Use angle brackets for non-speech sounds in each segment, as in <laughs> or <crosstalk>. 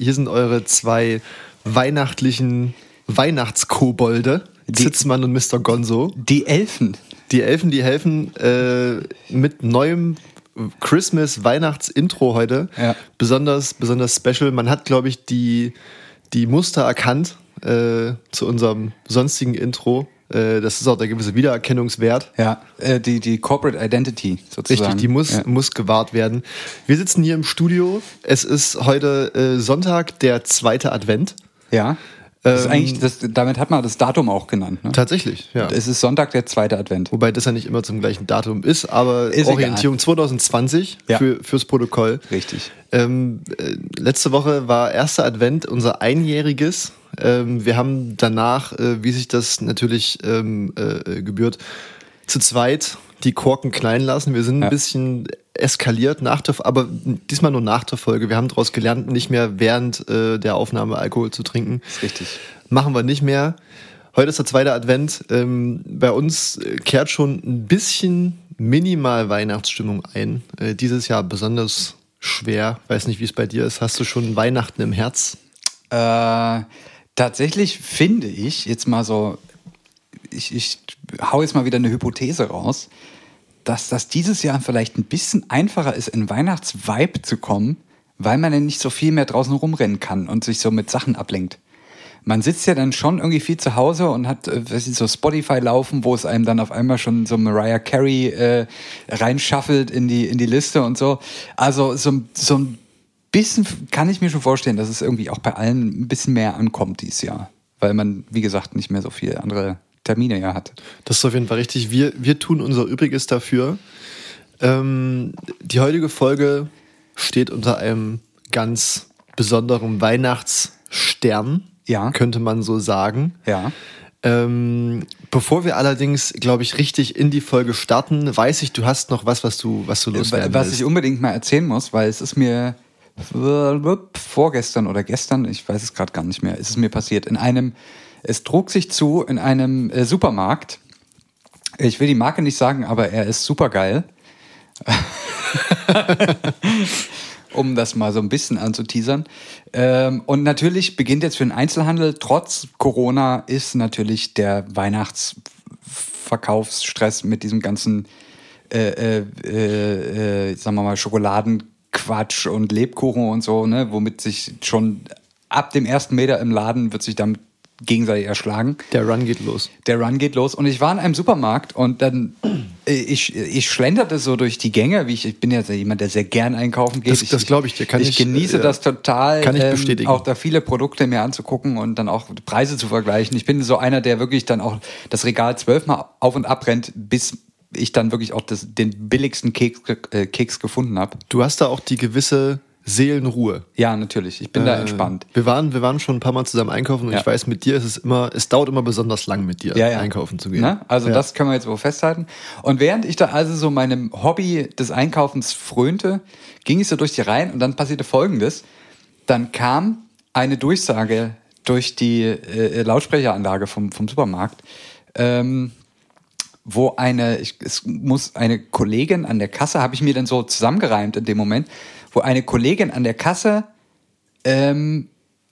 Hier sind eure zwei weihnachtlichen Weihnachtskobolde, Die- Zitzmann und Mr. Gonzo. Die Elfen. Die Elfen, die helfen äh, mit neuem Christmas-Weihnachts-Intro heute. Ja. Besonders, besonders special. Man hat, glaube ich, die, die Muster erkannt äh, zu unserem sonstigen Intro. Äh, das ist auch der gewisse Wiedererkennungswert. Ja, äh, die, die Corporate Identity sozusagen. Richtig, die muss, Ja. muss gewahrt werden. Wir sitzen hier im Studio. Es ist heute äh, Sonntag, der zweite Advent. Ja. Das ist Ähm, eigentlich, das, damit hat man das Datum auch genannt. Ne? Tatsächlich, ja. Es ist Sonntag, der zweite Advent. Wobei das ja nicht immer zum gleichen Datum ist, aber Ist Orientierung 2020 Ja. für, fürs Protokoll. Richtig. Ähm, äh, letzte Woche war erster Advent, unser einjähriges. Ähm, wir haben danach, äh, wie sich das natürlich ähm, äh, gebührt, zu zweit die Korken klein lassen. Wir sind ein Ja. bisschen eskaliert, nach der, aber diesmal nur nach der Folge. Wir haben daraus gelernt, nicht mehr während äh, der Aufnahme Alkohol zu trinken. Ist richtig. Machen wir nicht mehr. Heute ist der zweite Advent. Ähm, bei uns äh, kehrt schon ein bisschen minimal Weihnachtsstimmung ein. Äh, dieses Jahr besonders schwer. Weiß nicht, wie es bei dir ist. Hast du schon Weihnachten im Herz? Äh, tatsächlich finde ich, jetzt mal so, ich, ich hau jetzt mal wieder eine Hypothese raus, dass das dieses Jahr vielleicht ein bisschen einfacher ist, in Weihnachtsvibe zu kommen, weil man dann nicht so viel mehr draußen rumrennen kann und sich so mit Sachen ablenkt. Man sitzt ja dann schon irgendwie viel zu Hause und hat äh, weiß ich, so Spotify laufen, wo es einem dann auf einmal schon so Mariah Carey äh, reinschaffelt in die, in die Liste und so. Also so, so ein bisschen kann ich mir schon vorstellen, dass es irgendwie auch bei allen ein bisschen mehr ankommt dieses Jahr. Weil man, wie gesagt, nicht mehr so viele andere Termine ja hat. Das ist auf jeden Fall richtig. Wir, wir tun unser Übriges dafür. Ähm, die heutige Folge steht unter einem ganz besonderen Weihnachtsstern, Ja. könnte man so sagen. Ja. Ähm, bevor wir allerdings, glaube ich, richtig in die Folge starten, weiß ich, du hast noch was, was du, was du loswerden Was willst. ich unbedingt mal erzählen muss, weil es ist mir vorgestern oder gestern, ich weiß es gerade gar nicht mehr, ist es mir passiert. In einem, es trug sich zu in einem äh, Supermarkt. Ich will die Marke nicht sagen, aber er ist super geil. <laughs> um das mal so ein bisschen anzuteasern. Ähm, und natürlich beginnt jetzt für den Einzelhandel, trotz Corona, ist natürlich der Weihnachtsverkaufsstress mit diesem ganzen, äh, äh, äh, äh, sagen wir mal, Schokoladenquatsch und Lebkuchen und so, ne, womit sich schon ab dem ersten Meter im Laden wird sich damit gegenseitig erschlagen. Der Run geht los. Der Run geht los und ich war in einem Supermarkt und dann äh, ich, ich schlenderte so durch die Gänge, wie ich, ich bin ja jemand, der sehr gern einkaufen geht. Das- das glaub ich dir, kann ich, ich, genieße äh, das total, kann ich ähm, bestätigen. auch da viele Produkte mir anzugucken und dann auch Preise zu vergleichen. Ich bin so einer, der wirklich dann auch das Regal zwölfmal auf und ab rennt, bis ich dann wirklich auch das, den billigsten Keks, äh, Keks gefunden habe. Du hast da auch die gewisse Seelenruhe. Ja, natürlich. Ich bin da Äh, entspannt. Wir waren, wir waren schon ein paar Mal zusammen einkaufen und Ja. ich weiß, mit dir ist es immer, es dauert immer besonders lang mit dir ja, ja. einkaufen zu gehen. Ne? Also das können wir jetzt wohl festhalten. Und während ich da also so meinem Hobby des Einkaufens frönte, ging ich so durch die Reihen und dann passierte Folgendes. Dann kam eine Durchsage durch die äh, Lautsprecheranlage vom, vom Supermarkt, ähm, wo eine, ich, es muss eine Kollegin an der Kasse, habe ich mir dann so zusammengereimt in dem Moment, wo eine Kollegin an der Kasse ähm,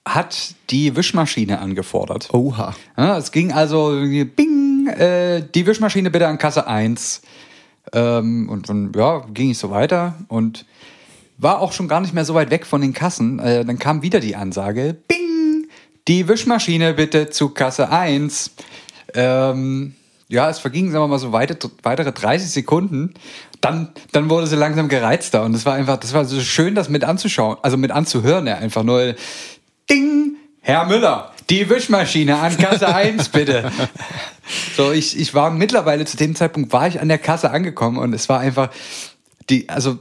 hat die Wischmaschine angefordert. Oha. Ja, es ging also bing, äh, die Wischmaschine bitte an Kasse 1. Ähm, und dann, ja, ging ich so weiter und war auch schon gar nicht mehr so weit weg von den Kassen. Äh, dann kam wieder die Ansage, bing, die Wischmaschine bitte zu Kasse 1. Ähm, ja, es vergingen, sagen wir mal, so weite, weitere 30 Sekunden. Dann, dann wurde sie langsam gereizter und es war einfach, das war so schön, das mit anzuschauen, also mit anzuhören, ja, einfach nur, ding, Herr Müller, die Wischmaschine an Kasse <laughs> 1, bitte. So, ich, ich war mittlerweile zu dem Zeitpunkt war ich an der Kasse angekommen und es war einfach die, also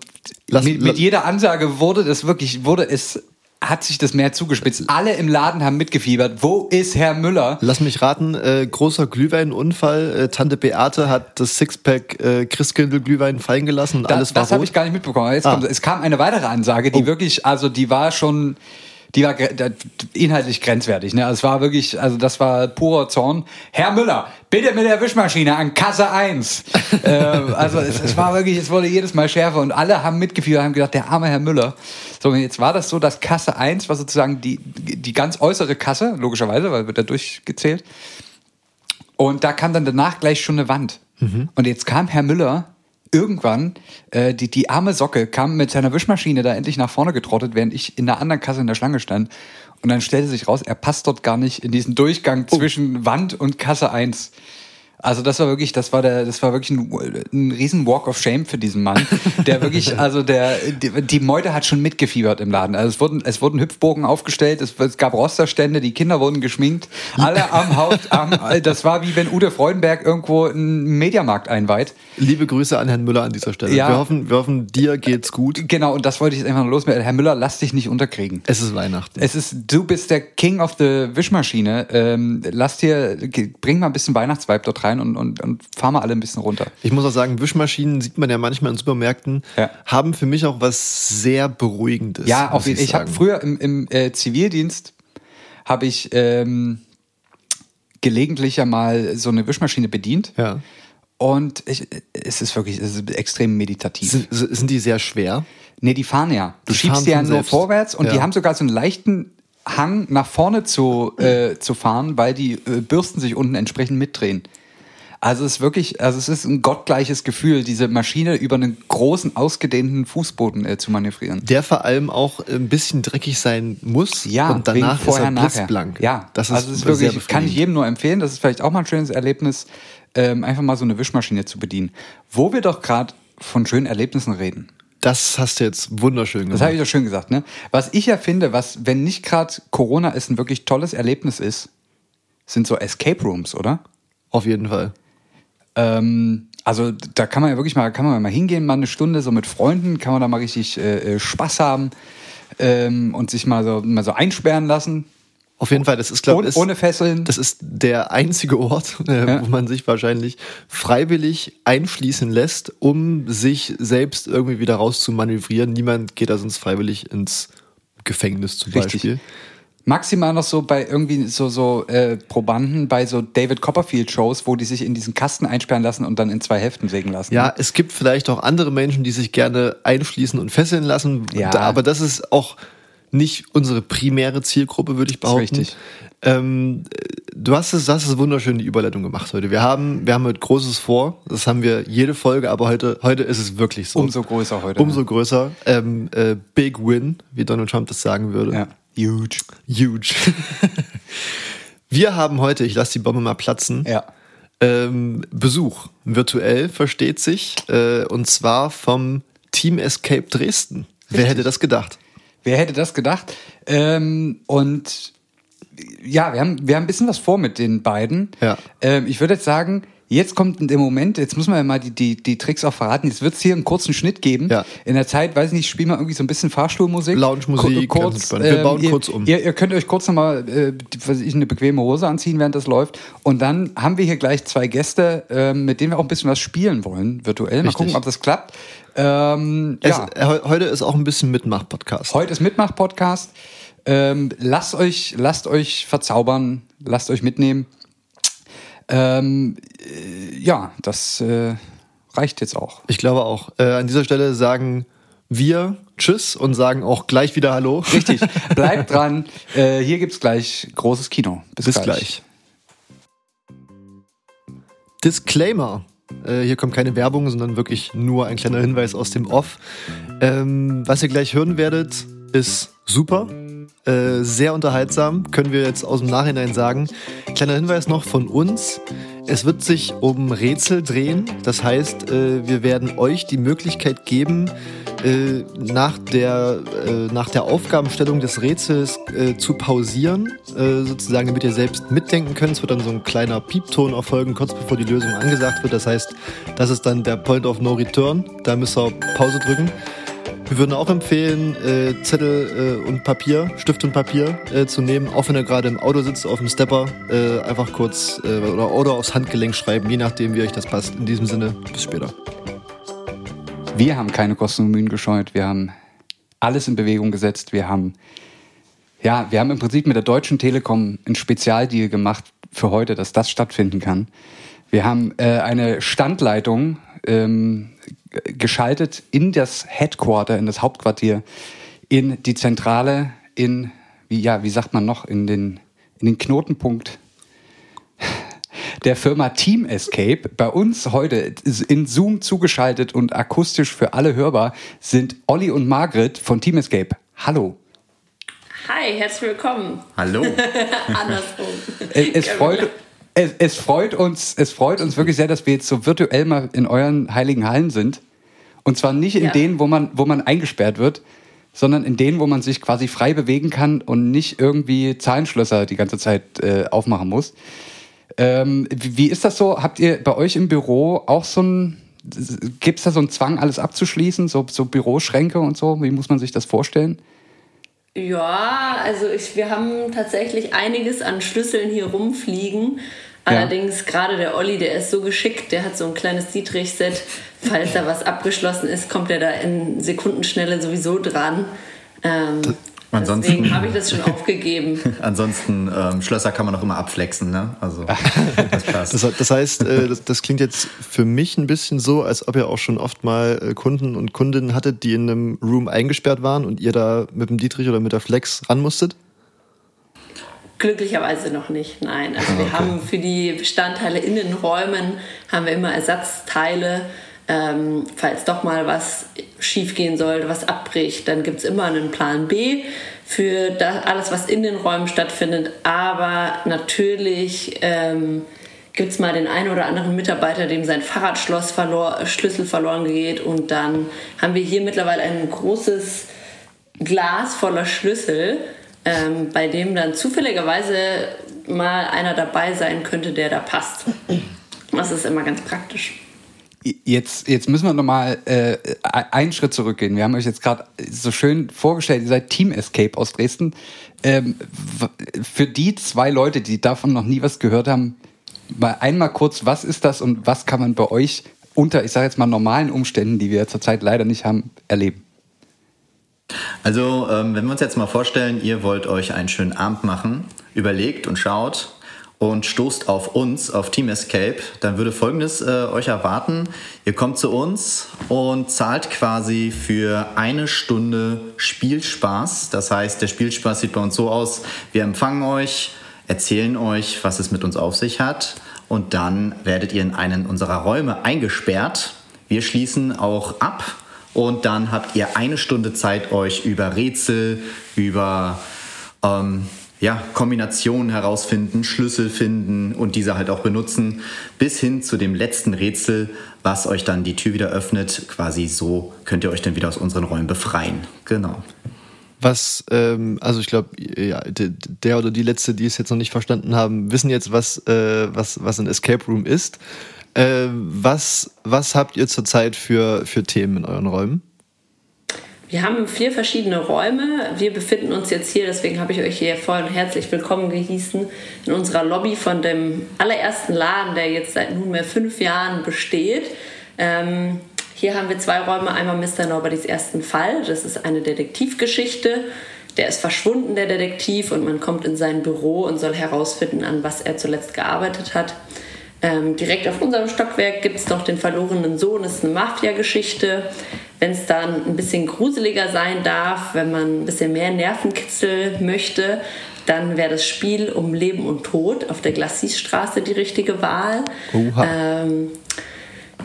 Lass- mit, mit jeder Ansage wurde das wirklich, wurde es, hat sich das mehr zugespitzt. Alle im Laden haben mitgefiebert. Wo ist Herr Müller? Lass mich raten, äh, großer Glühweinunfall. Äh, Tante Beate hat das Sixpack äh, Christkindl Glühwein fallen gelassen Da, alles war das habe ich gar nicht mitbekommen. Jetzt Ah. kommt, es kam eine weitere Ansage, die Oh. wirklich, also die war schon, die war inhaltlich grenzwertig. Ne? Also es war wirklich, also das war purer Zorn. Herr Müller, bitte mit der Wischmaschine an Kasse 1. <laughs> äh, also es, es war wirklich, es wurde jedes Mal schärfer und alle haben mitgefühlt, haben gedacht, der arme Herr Müller. So, jetzt war das so, dass Kasse 1 war sozusagen die, die ganz äußere Kasse, logischerweise, weil wird da durchgezählt. Und da kam dann danach gleich schon eine Wand. Und jetzt kam Herr Müller irgendwann, äh, die, die arme Socke kam mit seiner Wischmaschine da endlich nach vorne getrottet, während ich in der anderen Kasse in der Schlange stand. Und dann stellte sich raus, er passt dort gar nicht in diesen Durchgang zwischen Wand und Kasse 1. Also das war wirklich, das war der, das war wirklich ein, ein riesen Walk of Shame für diesen Mann, der wirklich, <laughs> also der, die, die Meute hat schon mitgefiebert im Laden. Also es wurden, es wurden Hüpfbogen aufgestellt, es, es gab Rosterstände, die Kinder wurden geschminkt, alle <laughs> am Haut, am, das war wie wenn Ute Freudenberg irgendwo einen Mediamarkt einweiht. Liebe Grüße an Herrn Müller an dieser Stelle. Ja. Wir, hoffen, wir hoffen, dir geht's gut. Genau, und das wollte ich jetzt einfach nur loswerden. Herr Müller, lass dich nicht unterkriegen. Es ist Weihnachten. Es ist, du bist der King of the Wischmaschine. Ähm, lass dir, bring mal ein bisschen Weihnachtsvibe dort rein und, und, und fahr mal alle ein bisschen runter. Ich muss auch sagen, Wischmaschinen sieht man ja manchmal in Supermärkten, Ja. haben für mich auch was sehr Beruhigendes. Ja, auf jeden Fall. Ich habe sagen. früher im, im äh, Zivildienst habe ich ähm, gelegentlich ja mal so eine Wischmaschine bedient. Ja. Und ich, es ist wirklich es ist extrem meditativ. Sind, sind die sehr schwer? Nee, die fahren ja. Du Die schiebst die ja nur vorwärts und die Ja. haben sogar so einen leichten Hang nach vorne zu, äh, zu fahren, weil die äh, Bürsten sich unten entsprechend mitdrehen. Also es ist wirklich, also es ist ein gottgleiches Gefühl, diese Maschine über einen großen, ausgedehnten Fußboden äh, zu manövrieren. Der vor allem auch ein bisschen dreckig sein muss. Ja, und danach vorher, ist er blitzblank. Ja, das ist, also es ist wirklich, kann ich jedem nur empfehlen. Das ist vielleicht auch mal ein schönes Erlebnis, ähm, einfach mal so eine Wischmaschine zu bedienen. Wo wir doch gerade von schönen Erlebnissen reden. Das hast du jetzt wunderschön Das gemacht. habe ich doch schön gesagt, ne? Was ich ja finde, was, wenn nicht gerade Corona ist, ein wirklich tolles Erlebnis ist, sind so Escape Rooms, oder? Auf jeden Fall. Ähm, also da kann man ja wirklich mal, kann man mal hingehen, mal eine Stunde so mit Freunden, kann man da mal richtig äh, äh, Spaß haben ähm, und sich mal so, mal so einsperren lassen. Auf jeden Fall, das ist, glaube Ohne, ich, ohne Fesseln. das ist der einzige Ort, <laughs> äh, Ja. wo man sich wahrscheinlich freiwillig einschließen lässt, um sich selbst irgendwie wieder rauszumanövrieren. Niemand geht da sonst freiwillig ins Gefängnis zum Richtig. Beispiel. Maximal noch so bei irgendwie so, so äh, Probanden bei so David Copperfield-Shows, wo die sich in diesen Kasten einsperren lassen und dann in zwei Heften sägen lassen. Ja, es gibt vielleicht auch andere Menschen, die sich gerne einschließen und fesseln lassen. Ja. Da, aber das ist auch nicht unsere primäre Zielgruppe, würde ich behaupten. richtig. Ähm, du hast es, hast es wunderschön die Überleitung gemacht heute. Wir haben, wir haben heute Großes vor. Das haben wir jede Folge, aber heute, heute ist es wirklich so. Umso größer heute. Umso größer. Ähm, äh, Big Win, wie Donald Trump das sagen würde. Ja. Huge. Huge. <laughs> wir haben heute, ich lasse die Bombe mal platzen, Ja. ähm, Besuch, virtuell versteht sich, äh, und zwar vom Team Escape Dresden. Wer hätte das gedacht? Wer hätte das gedacht? Ähm, und ja, wir haben, wir haben ein bisschen was vor mit den beiden. Ja. Ähm, ich würde jetzt sagen, jetzt kommt der Moment, jetzt müssen wir ja mal die, die, die Tricks auch verraten. Jetzt wird es hier einen kurzen Schnitt geben. Ja. In der Zeit, weiß ich nicht, spielen wir irgendwie so ein bisschen Fahrstuhlmusik. Lounge-Musik, Ku- ganz entspannt. Wir bauen ihr, kurz um. Ihr, ihr könnt euch kurz nochmal, äh, die- was weiß ich, eine bequeme Hose anziehen, während das läuft. Und dann haben wir hier gleich zwei Gäste, ähm, mit denen wir auch ein bisschen was spielen wollen, virtuell. Mal Richtig. gucken, ob das klappt. Ähm, Es, ja. äh, heu- heute ist auch ein bisschen Mitmach-Podcast. Heute ist Mitmach-Podcast. Ähm, lasst, euch, lasst euch verzaubern, lasst euch mitnehmen. Ähm, äh, ja, das äh, reicht jetzt auch. Ich glaube auch. Äh, an dieser Stelle sagen wir Tschüss und sagen auch gleich wieder Hallo. Richtig, <laughs> bleibt dran. Äh, hier gibt's gleich großes Kino. Bis, Bis gleich. Disclaimer. Äh, hier kommt keine Werbung, sondern wirklich nur ein kleiner Hinweis aus dem Off. Ähm, was ihr gleich hören werdet, ist super. Äh, sehr unterhaltsam, können wir jetzt aus dem Nachhinein sagen. Kleiner Hinweis noch von uns. Es wird sich um Rätsel drehen. Das heißt, äh, wir werden euch die Möglichkeit geben, äh, nach, der, nach der Aufgabenstellung des Rätsels zu pausieren, sozusagen, damit ihr selbst mitdenken könnt. Es wird dann so ein kleiner Piepton erfolgen, kurz bevor die Lösung angesagt wird. Das heißt, das ist dann der Point of No Return. Da müsst ihr Pause drücken. Wir würden auch empfehlen, äh, Zettel äh, und Papier, Stift und Papier äh, zu nehmen, auch wenn ihr gerade im Auto sitzt, auf dem Stepper, äh, einfach kurz äh, oder, oder aufs Handgelenk schreiben, je nachdem, wie euch das passt. In diesem Sinne, bis später. Wir haben keine Kosten und Mühen gescheut. Wir haben alles in Bewegung gesetzt. Wir haben ja, wir haben im Prinzip mit der Deutschen Telekom ein Spezialdeal gemacht für heute, dass das stattfinden kann. Wir haben äh, eine Standleitung ähm, geschaltet in das Headquarter, in das Hauptquartier, in die Zentrale, in, wie, ja, wie sagt man noch, in den, in den Knotenpunkt der Firma Team Escape. Bei uns heute in Zoom zugeschaltet und akustisch für alle hörbar sind Olli und Margret von Team Escape. Hallo. Hi, herzlich willkommen. Hallo. <laughs> Andersrum. Es, es freut, es, es, freut uns, es freut uns wirklich sehr, dass wir jetzt so virtuell mal in euren heiligen Hallen sind. Und zwar nicht in ja. denen, wo man, wo man eingesperrt wird, sondern in denen, wo man sich quasi frei bewegen kann und nicht irgendwie Zahlenschlösser die ganze Zeit äh, aufmachen muss. Ähm, wie, wie ist das so? Habt ihr bei euch im Büro auch so ein, gibt es da so einen Zwang, alles abzuschließen, so, so Büroschränke und so? Wie muss man sich das vorstellen? Ja, also ich, wir haben tatsächlich einiges an Schlüsseln hier rumfliegen. Allerdings ja. gerade der Olli, der ist so geschickt, der hat so ein kleines Dietrich-Set. Falls da was abgeschlossen ist, kommt er da in Sekundenschnelle sowieso dran. Ähm, Ansonsten, Deswegen habe ich das schon aufgegeben. <laughs> Ansonsten, ähm, Schlösser kann man auch immer abflexen, ne? Also, <laughs> das passt. Das, das heißt, äh, das, das, klingt jetzt für mich ein bisschen so, als ob ihr auch schon oft mal äh, Kunden und Kundinnen hattet, die in einem Room eingesperrt waren und ihr da mit dem Dietrich oder mit der Flex ran musstet? Glücklicherweise noch nicht, nein. Also wir okay. haben für die Bestandteile in den Räumen haben wir immer Ersatzteile ähm, falls doch mal was schiefgehen sollte, was abbricht, dann gibt es immer einen Plan B für das, alles, was in den Räumen stattfindet. Aber natürlich ähm, gibt es mal den einen oder anderen Mitarbeiter, dem sein Fahrradschloss verlor, Schlüssel verloren geht. Und dann haben wir hier mittlerweile ein großes Glas voller Schlüssel, ähm, bei dem dann zufälligerweise mal einer dabei sein könnte, der da passt. Das ist immer ganz praktisch. Jetzt, jetzt müssen wir nochmal äh, einen Schritt zurückgehen. Wir haben euch jetzt gerade so schön vorgestellt, ihr seid Team Escape aus Dresden. Ähm, für die zwei Leute, die davon noch nie was gehört haben, mal einmal kurz, was ist das und was kann man bei euch unter, ich sage jetzt mal, normalen Umständen, die wir zurzeit leider nicht haben, erleben? Also, ähm, wenn wir uns jetzt mal vorstellen, ihr wollt euch einen schönen Abend machen, überlegt und schaut, und stoßt auf uns, auf Team Escape, dann würde Folgendes äh, euch erwarten. Ihr kommt zu uns und zahlt quasi für eine Stunde Spielspaß. Das heißt, der Spielspaß sieht bei uns so aus, wir empfangen euch, erzählen euch, was es mit uns auf sich hat und dann werdet ihr in einen unserer Räume eingesperrt. Wir schließen auch ab und dann habt ihr eine Stunde Zeit, euch über Rätsel, über... Ähm, ja, Kombinationen herausfinden, Schlüssel finden und diese halt auch benutzen, bis hin zu dem letzten Rätsel, was euch dann die Tür wieder öffnet. Quasi so könnt ihr euch dann wieder aus unseren Räumen befreien. Genau. Was, ähm, also ich glaube, ja, der oder die letzte, die es jetzt noch nicht verstanden haben, wissen jetzt, was, äh, was, was ein Escape Room ist. Äh, was, was habt ihr zurzeit für, für Themen in euren Räumen? Wir haben vier verschiedene Räume. Wir befinden uns jetzt hier, deswegen habe ich euch hier vorhin herzlich willkommen gehießen, in unserer Lobby von dem allerersten Laden, der jetzt seit nunmehr fünf Jahren besteht. Ähm, hier haben wir zwei Räume. Einmal Mr. Nobody's ersten Fall. Das ist eine Detektivgeschichte. Der ist verschwunden, der Detektiv, und man kommt in sein Büro und soll herausfinden, an was er zuletzt gearbeitet hat. Ähm, direkt auf unserem Stockwerk gibt es noch den verlorenen Sohn, das ist eine Mafia-Geschichte. Wenn es dann ein bisschen gruseliger sein darf, wenn man ein bisschen mehr Nervenkitzel möchte, dann wäre das Spiel um Leben und Tod auf der Glacis-Straße die richtige Wahl. Ähm,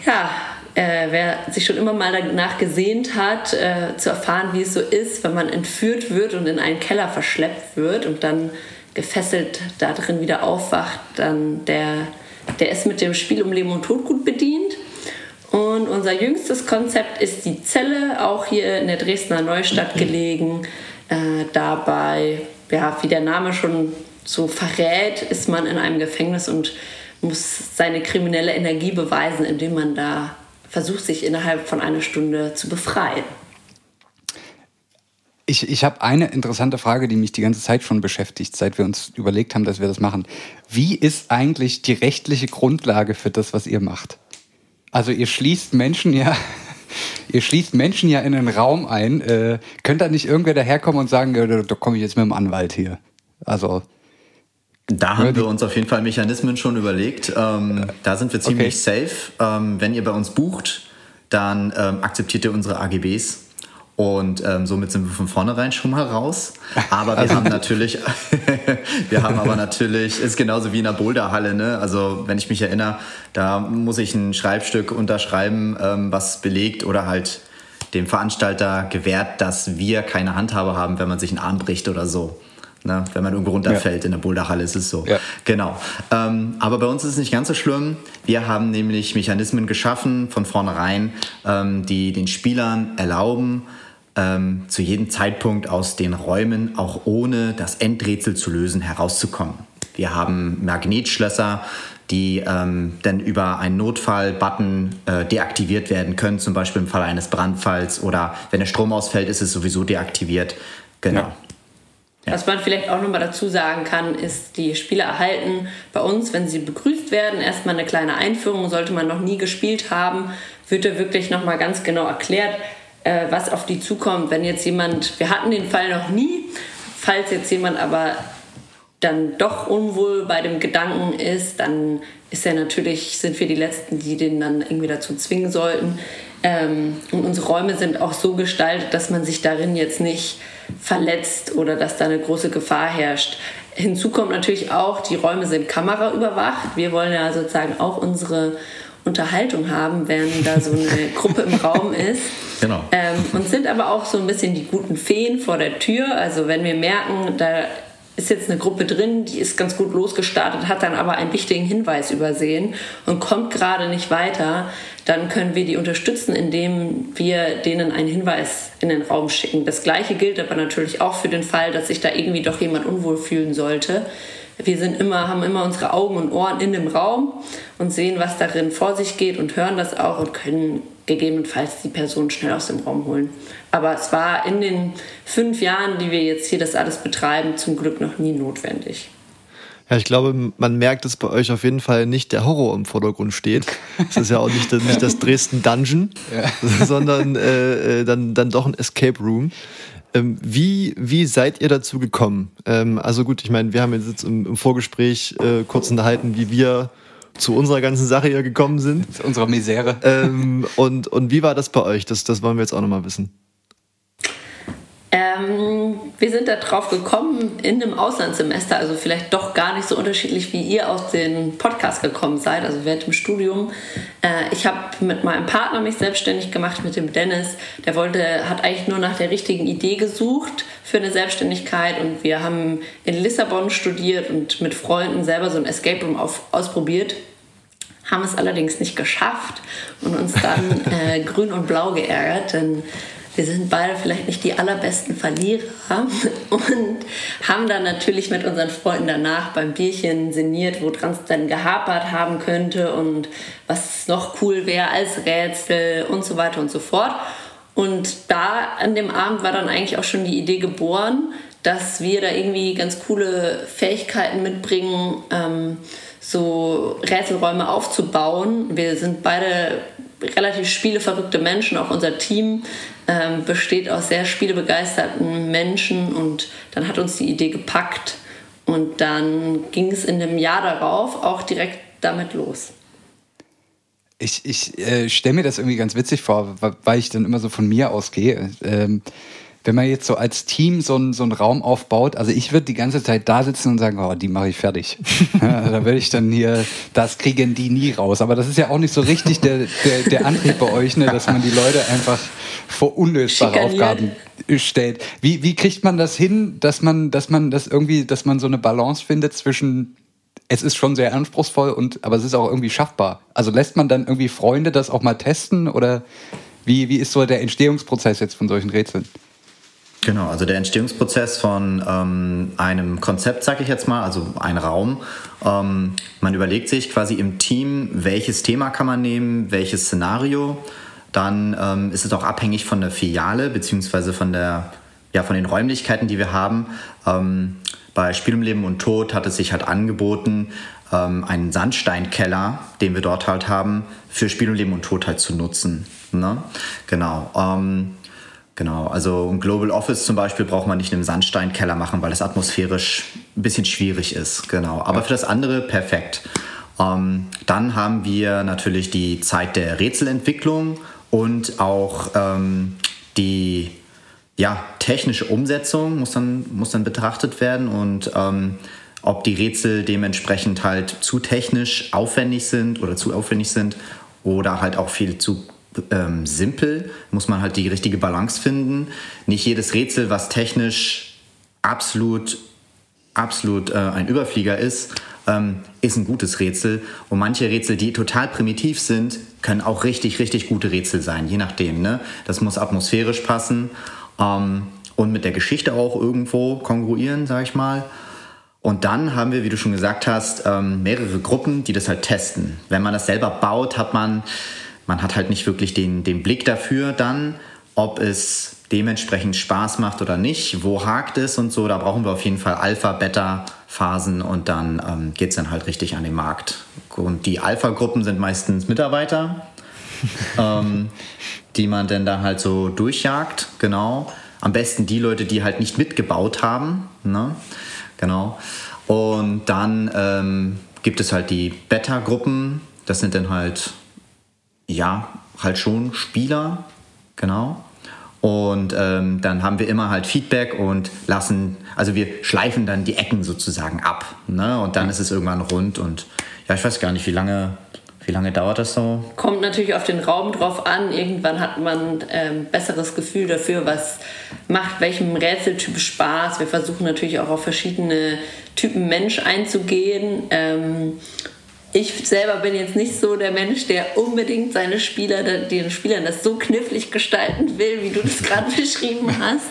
ja, äh, wer sich schon immer mal danach gesehnt hat, äh, zu erfahren, wie es so ist, wenn man entführt wird und in einen Keller verschleppt wird und dann gefesselt da drin wieder aufwacht, dann der der ist mit dem Spiel um Leben und Tod gut bedient. Und unser jüngstes Konzept ist die Zelle, auch hier in der Dresdner Neustadt gelegen. Äh, dabei, ja, wie der Name schon so verrät, ist man in einem Gefängnis und muss seine kriminelle Energie beweisen, indem man da versucht, sich innerhalb von einer Stunde zu befreien. Ich, ich habe eine interessante Frage, die mich die ganze Zeit schon beschäftigt, seit wir uns überlegt haben, dass wir das machen. Wie ist eigentlich die rechtliche Grundlage für das, was ihr macht? Also ihr schließt Menschen ja, <laughs> ihr schließt Menschen ja in einen Raum ein. Äh, könnte da nicht irgendwer daherkommen und sagen, da, da komme ich jetzt mit dem Anwalt hier? Also. Da haben wir uns auf jeden Fall Mechanismen schon überlegt. Ähm, da sind wir ziemlich okay. safe. Ähm, wenn ihr bei uns bucht, dann ähm, akzeptiert ihr unsere AGBs. Und ähm, somit sind wir von vornherein schon mal raus. Aber wir also, haben natürlich, <laughs> wir haben aber natürlich, ist genauso wie in der Boulderhalle, ne? Also wenn ich mich erinnere, da muss ich ein Schreibstück unterschreiben, ähm, was belegt oder halt dem Veranstalter gewährt, dass wir keine Handhabe haben, wenn man sich einen Arm bricht oder so. Ne? Wenn man irgendwo runterfällt ja. in der Boulderhalle ist es so. Ja. Genau. Ähm, aber bei uns ist es nicht ganz so schlimm. Wir haben nämlich Mechanismen geschaffen von vornherein, ähm, die den Spielern erlauben, ähm, zu jedem Zeitpunkt aus den Räumen, auch ohne das Endrätsel zu lösen, herauszukommen. Wir haben Magnetschlösser, die ähm, dann über einen Notfall-Button äh, deaktiviert werden können, zum Beispiel im Fall eines Brandfalls oder wenn der Strom ausfällt, ist es sowieso deaktiviert. Genau. Ja. Ja. Was man vielleicht auch nochmal dazu sagen kann, ist, die Spieler erhalten bei uns, wenn sie begrüßt werden, erstmal eine kleine Einführung. Sollte man noch nie gespielt haben, wird da wirklich nochmal ganz genau erklärt, äh, was auf die zukommt. Wenn jetzt jemand, wir hatten den Fall noch nie, falls jetzt jemand aber dann doch unwohl bei dem Gedanken ist, dann ist er natürlich, sind wir die Letzten, die den dann irgendwie dazu zwingen sollten. Ähm, und unsere Räume sind auch so gestaltet, dass man sich darin jetzt nicht verletzt oder dass da eine große Gefahr herrscht. Hinzu kommt natürlich auch, die Räume sind kameraüberwacht. Wir wollen ja sozusagen auch unsere Unterhaltung haben, während da so eine <laughs> Gruppe im Raum ist. Genau. Ähm, und sind aber auch so ein bisschen die guten Feen vor der Tür. Also wenn wir merken, da ist jetzt eine Gruppe drin, die ist ganz gut losgestartet, hat dann aber einen wichtigen Hinweis übersehen und kommt gerade nicht weiter, dann können wir die unterstützen, indem wir denen einen Hinweis in den Raum schicken. Das gleiche gilt aber natürlich auch für den Fall, dass sich da irgendwie doch jemand unwohl fühlen sollte. Wir sind immer, haben immer unsere Augen und Ohren in dem Raum und sehen, was darin vor sich geht und hören das auch und können gegebenenfalls die Person schnell aus dem Raum holen. Aber es war in den fünf Jahren, die wir jetzt hier das alles betreiben, zum Glück noch nie notwendig. Ja, ich glaube, man merkt, dass bei euch auf jeden Fall nicht der Horror im Vordergrund steht. Es ist ja auch nicht, nicht das Dresden Dungeon, ja. <laughs> sondern äh, äh, dann, dann doch ein Escape Room. Ähm, wie, wie seid ihr dazu gekommen? Ähm, also gut, ich meine, wir haben jetzt im, im Vorgespräch äh, kurz unterhalten, wie wir zu unserer ganzen Sache hier gekommen sind. Zu unserer Misere. Ähm, und, und wie war das bei euch? Das, das wollen wir jetzt auch nochmal wissen. Ähm, wir sind da drauf gekommen in einem Auslandssemester, also vielleicht doch gar nicht so unterschiedlich, wie ihr aus dem Podcast gekommen seid, also während dem Studium. Äh, ich habe mit meinem Partner mich selbstständig gemacht, mit dem Dennis. Der wollte, hat eigentlich nur nach der richtigen Idee gesucht für eine Selbstständigkeit und wir haben in Lissabon studiert und mit Freunden selber so ein Escape Room auf, ausprobiert haben es allerdings nicht geschafft und uns dann <laughs> äh, grün und blau geärgert, denn wir sind beide vielleicht nicht die allerbesten Verlierer <laughs> und haben dann natürlich mit unseren Freunden danach beim Bierchen sinniert, woran es dann gehapert haben könnte und was noch cool wäre als Rätsel und so weiter und so fort. Und da an dem Abend war dann eigentlich auch schon die Idee geboren, dass wir da irgendwie ganz coole Fähigkeiten mitbringen, ähm, so Rätselräume aufzubauen. Wir sind beide relativ spieleverrückte Menschen, auch unser Team ähm, besteht aus sehr spielebegeisterten Menschen und dann hat uns die Idee gepackt und dann ging es in dem Jahr darauf auch direkt damit los. Ich, ich äh, stelle mir das irgendwie ganz witzig vor, weil ich dann immer so von mir ausgehe. Ähm, wenn man jetzt so als Team so einen, so einen Raum aufbaut, also ich würde die ganze Zeit da sitzen und sagen, oh, die mache ich fertig. <laughs> ja, da würde ich dann hier, das kriegen die nie raus. Aber das ist ja auch nicht so richtig der, der, der Antrieb bei euch, ne, dass man die Leute einfach vor unlösbare Aufgaben stellt. Wie, wie kriegt man das hin, dass man, dass man das irgendwie, dass man so eine Balance findet zwischen es ist schon sehr anspruchsvoll und aber es ist auch irgendwie schaffbar. Also lässt man dann irgendwie Freunde das auch mal testen oder wie, wie ist so der Entstehungsprozess jetzt von solchen Rätseln? Genau, also der Entstehungsprozess von ähm, einem Konzept, sage ich jetzt mal, also ein Raum. Ähm, man überlegt sich quasi im Team, welches Thema kann man nehmen, welches Szenario. Dann ähm, ist es auch abhängig von der Filiale beziehungsweise von ja von den Räumlichkeiten, die wir haben. Ähm, bei Spiel um Leben und Tod hat es sich halt angeboten, ähm, einen Sandsteinkeller, den wir dort halt haben, für Spiel und Leben und Tod halt zu nutzen. Ne? Genau. Genau, also ein Global Office zum Beispiel braucht man nicht in einem Sandsteinkeller machen, weil es atmosphärisch ein bisschen schwierig ist. Genau, aber für das andere perfekt. Ähm, dann haben wir natürlich die Zeit der Rätselentwicklung und auch ähm, die ja, technische Umsetzung muss dann, muss dann betrachtet werden und ähm, ob die Rätsel dementsprechend halt zu technisch aufwendig sind oder zu aufwendig sind oder halt auch viel zu ähm, simpel, muss man halt die richtige Balance finden. Nicht jedes Rätsel, was technisch absolut, absolut äh, ein Überflieger ist, ähm, ist ein gutes Rätsel. Und manche Rätsel, die total primitiv sind, können auch richtig, richtig gute Rätsel sein, je nachdem. Ne? Das muss atmosphärisch passen ähm, und mit der Geschichte auch irgendwo kongruieren, sag ich mal. Und dann haben wir, wie du schon gesagt hast, ähm, mehrere Gruppen, die das halt testen. Wenn man das selber baut, hat man man hat halt nicht wirklich den, den Blick dafür dann, ob es dementsprechend Spaß macht oder nicht, wo hakt es und so. Da brauchen wir auf jeden Fall Alpha, Beta-Phasen und dann ähm, geht es dann halt richtig an den Markt. Und die Alpha-Gruppen sind meistens Mitarbeiter, <laughs> ähm, die man dann da halt so durchjagt, genau. Am besten die Leute, die halt nicht mitgebaut haben, ne? genau. Und dann ähm, gibt es halt die Beta-Gruppen, das sind dann halt ja, halt schon Spieler, genau. Und ähm, dann haben wir immer halt Feedback und lassen, also wir schleifen dann die Ecken sozusagen ab. Ne? Und dann ist es irgendwann rund und ja, ich weiß gar nicht, wie lange, wie lange dauert das so? Kommt natürlich auf den Raum drauf an. Irgendwann hat man ähm, besseres Gefühl dafür, was macht welchem Rätseltyp Spaß. Wir versuchen natürlich auch auf verschiedene Typen Mensch einzugehen. Ähm, ich selber bin jetzt nicht so der Mensch, der unbedingt seine Spieler, den Spielern das so knifflig gestalten will, wie du das <laughs> gerade beschrieben hast,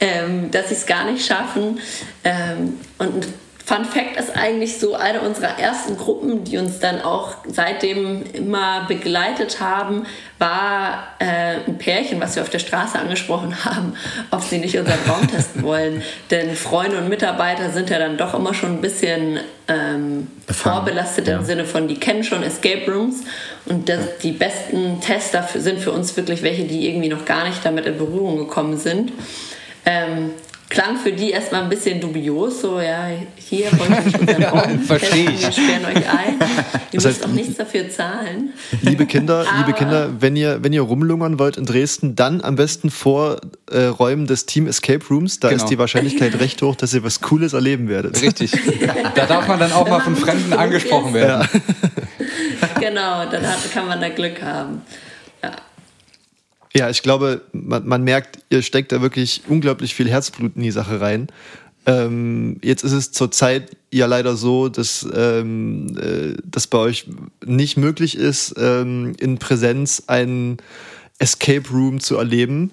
ähm, dass sie es gar nicht schaffen. Ähm, und Fun Fact ist eigentlich so eine unserer ersten Gruppen, die uns dann auch seitdem immer begleitet haben, war äh, ein Pärchen, was wir auf der Straße angesprochen <laughs> haben, ob sie nicht unseren Raum <laughs> testen wollen. Denn Freunde und Mitarbeiter sind ja dann doch immer schon ein bisschen ähm, vorbelastet ja. im Sinne von, die kennen schon Escape Rooms und das, die besten Tester sind für uns wirklich welche, die irgendwie noch gar nicht damit in Berührung gekommen sind. Ähm, klang für die erstmal ein bisschen dubios, so ja, hier wollt ihr <laughs> unseren Raum Verstehe ich. wir sperren euch ein. <laughs> Ihr das müsst auch nichts dafür zahlen. Liebe Kinder, liebe Kinder, wenn ihr, wenn ihr rumlungern wollt in Dresden, dann am besten vor äh, Räumen des Team Escape Rooms. Da genau. ist die Wahrscheinlichkeit <laughs> recht hoch, dass ihr was Cooles erleben werdet. Richtig. Da darf man dann auch mal von Fremden angesprochen werden. Ja. genau, dann hat, kann man da Glück haben. Ja. Ich glaube, man, man, merkt, ihr steckt da wirklich unglaublich viel Herzblut in die Sache rein. Ähm, jetzt ist es zurzeit ja leider so, dass ähm, äh, das bei euch nicht möglich ist, ähm, in Präsenz einen Escape Room zu erleben.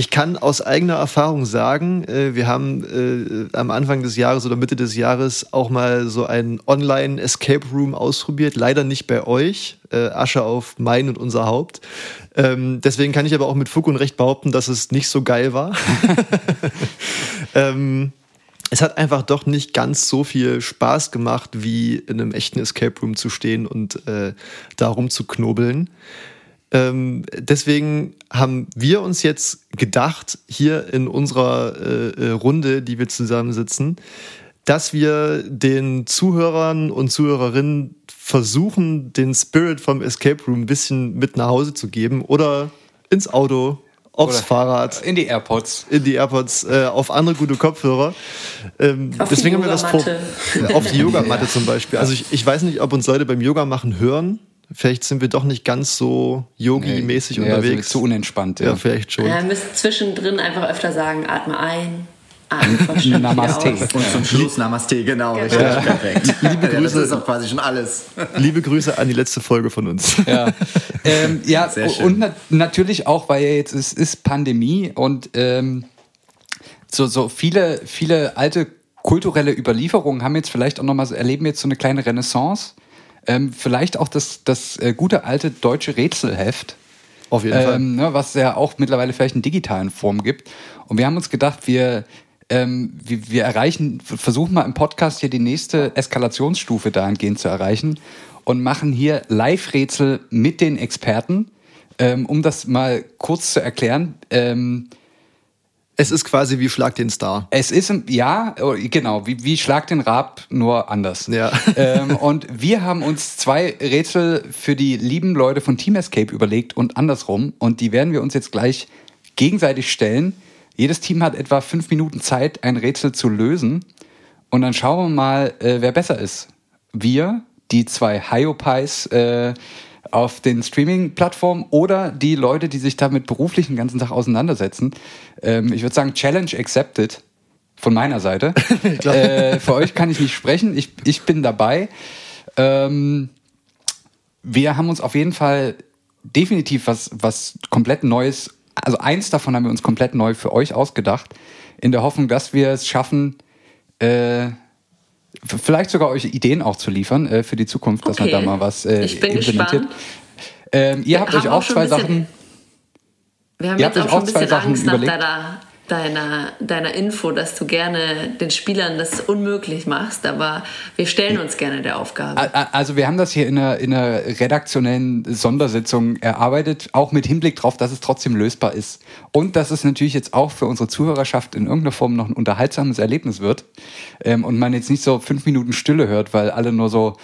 Ich kann aus eigener Erfahrung sagen, äh, wir haben äh, am Anfang des Jahres oder Mitte des Jahres auch mal so einen Online Escape Room ausprobiert. Leider nicht bei euch. Äh, Asche auf mein und unser Haupt. Ähm, deswegen kann ich aber auch mit Fug und Recht behaupten, dass es nicht so geil war. <laughs> ähm, es hat einfach doch nicht ganz so viel Spaß gemacht, wie in einem echten Escape Room zu stehen und äh, da rumzuknobeln. Ähm, deswegen haben wir uns jetzt gedacht, hier in unserer äh, äh, Runde, die wir zusammensitzen, dass wir den Zuhörern und Zuhörerinnen versuchen, den Spirit vom Escape Room ein bisschen mit nach Hause zu geben oder ins Auto, aufs Oder Fahrrad. In die AirPods. In die AirPods, äh, auf andere gute Kopfhörer. Ähm, deswegen haben wir das vor. Auf die <laughs> Yogamatte zum Beispiel. Also ich, ich weiß nicht, ob uns Leute beim Yoga machen hören. Vielleicht sind wir doch nicht ganz so yogi-mäßig nee, unterwegs. Ja, zu unentspannt. Ja, ja vielleicht schon. Ja, müsst zwischendrin einfach öfter sagen, atme ein, <laughs> Namaste. Und zum Schluss Namaste, genau, genau. richtig, ja. perfekt. <laughs> Liebe Grüße. Ja, das ist auch quasi schon alles. Liebe Grüße an die letzte Folge von uns. Ja, ähm, <laughs> ja und na natürlich auch, weil jetzt es ist Pandemie und ähm, so, so viele, viele alte kulturelle Überlieferungen haben jetzt vielleicht auch nochmal, so, erleben jetzt so eine kleine Renaissance. Ähm, vielleicht auch das, das äh, gute alte deutsche Rätselheft. Auf jeden ähm, Fall. Ne, was ja auch mittlerweile vielleicht in digitalen Form gibt. Und wir haben uns gedacht, wir ähm, wir, wir erreichen, versuchen mal im Podcast hier die nächste Eskalationsstufe dahingehend zu erreichen und machen hier Live-Rätsel mit den Experten. Ähm, um das mal kurz zu erklären, ähm, Es ist quasi wie Schlag den Star. es ist, ja, oh, genau, wie, wie Schlag den Rab, nur anders. Ja. <laughs> Ähm, und wir haben uns zwei Rätsel für die lieben Leute von Team Escape überlegt und andersrum. Und die werden wir uns jetzt gleich gegenseitig stellen. Jedes Team hat etwa fünf Minuten Zeit, ein Rätsel zu lösen. Und dann schauen wir mal, äh, wer besser ist. Wir, die zwei Hyopies äh, auf den Streaming-Plattformen oder die Leute, die sich damit beruflich den ganzen Tag auseinandersetzen. Ähm, ich würde sagen, Challenge accepted von meiner Seite. <laughs> äh, für euch kann ich nicht sprechen. Ich, ich bin dabei. Ähm, wir haben uns auf jeden Fall definitiv was, was komplett Neues, also eins davon haben wir uns komplett neu für euch ausgedacht, in der Hoffnung, dass wir es schaffen, äh, vielleicht sogar euch Ideen auch zu liefern äh, für die Zukunft, dass man Okay. da mal was äh, Ich bin implementiert. Ähm, ihr habt euch auch auch zwei bisschen- Sachen. Wir haben jetzt auch euch schon ein auch bisschen Angst nach überlegt. deiner, deiner, deiner Info, dass du gerne den Spielern das unmöglich machst, aber wir stellen uns gerne der Aufgabe. Also wir haben das hier in einer, in einer redaktionellen Sondersitzung erarbeitet, auch mit Hinblick darauf, dass es trotzdem lösbar ist. Und dass es natürlich jetzt auch für unsere Zuhörerschaft in irgendeiner Form noch ein unterhaltsames Erlebnis wird. Ähm, und man jetzt nicht so fünf Minuten Stille hört, weil alle nur so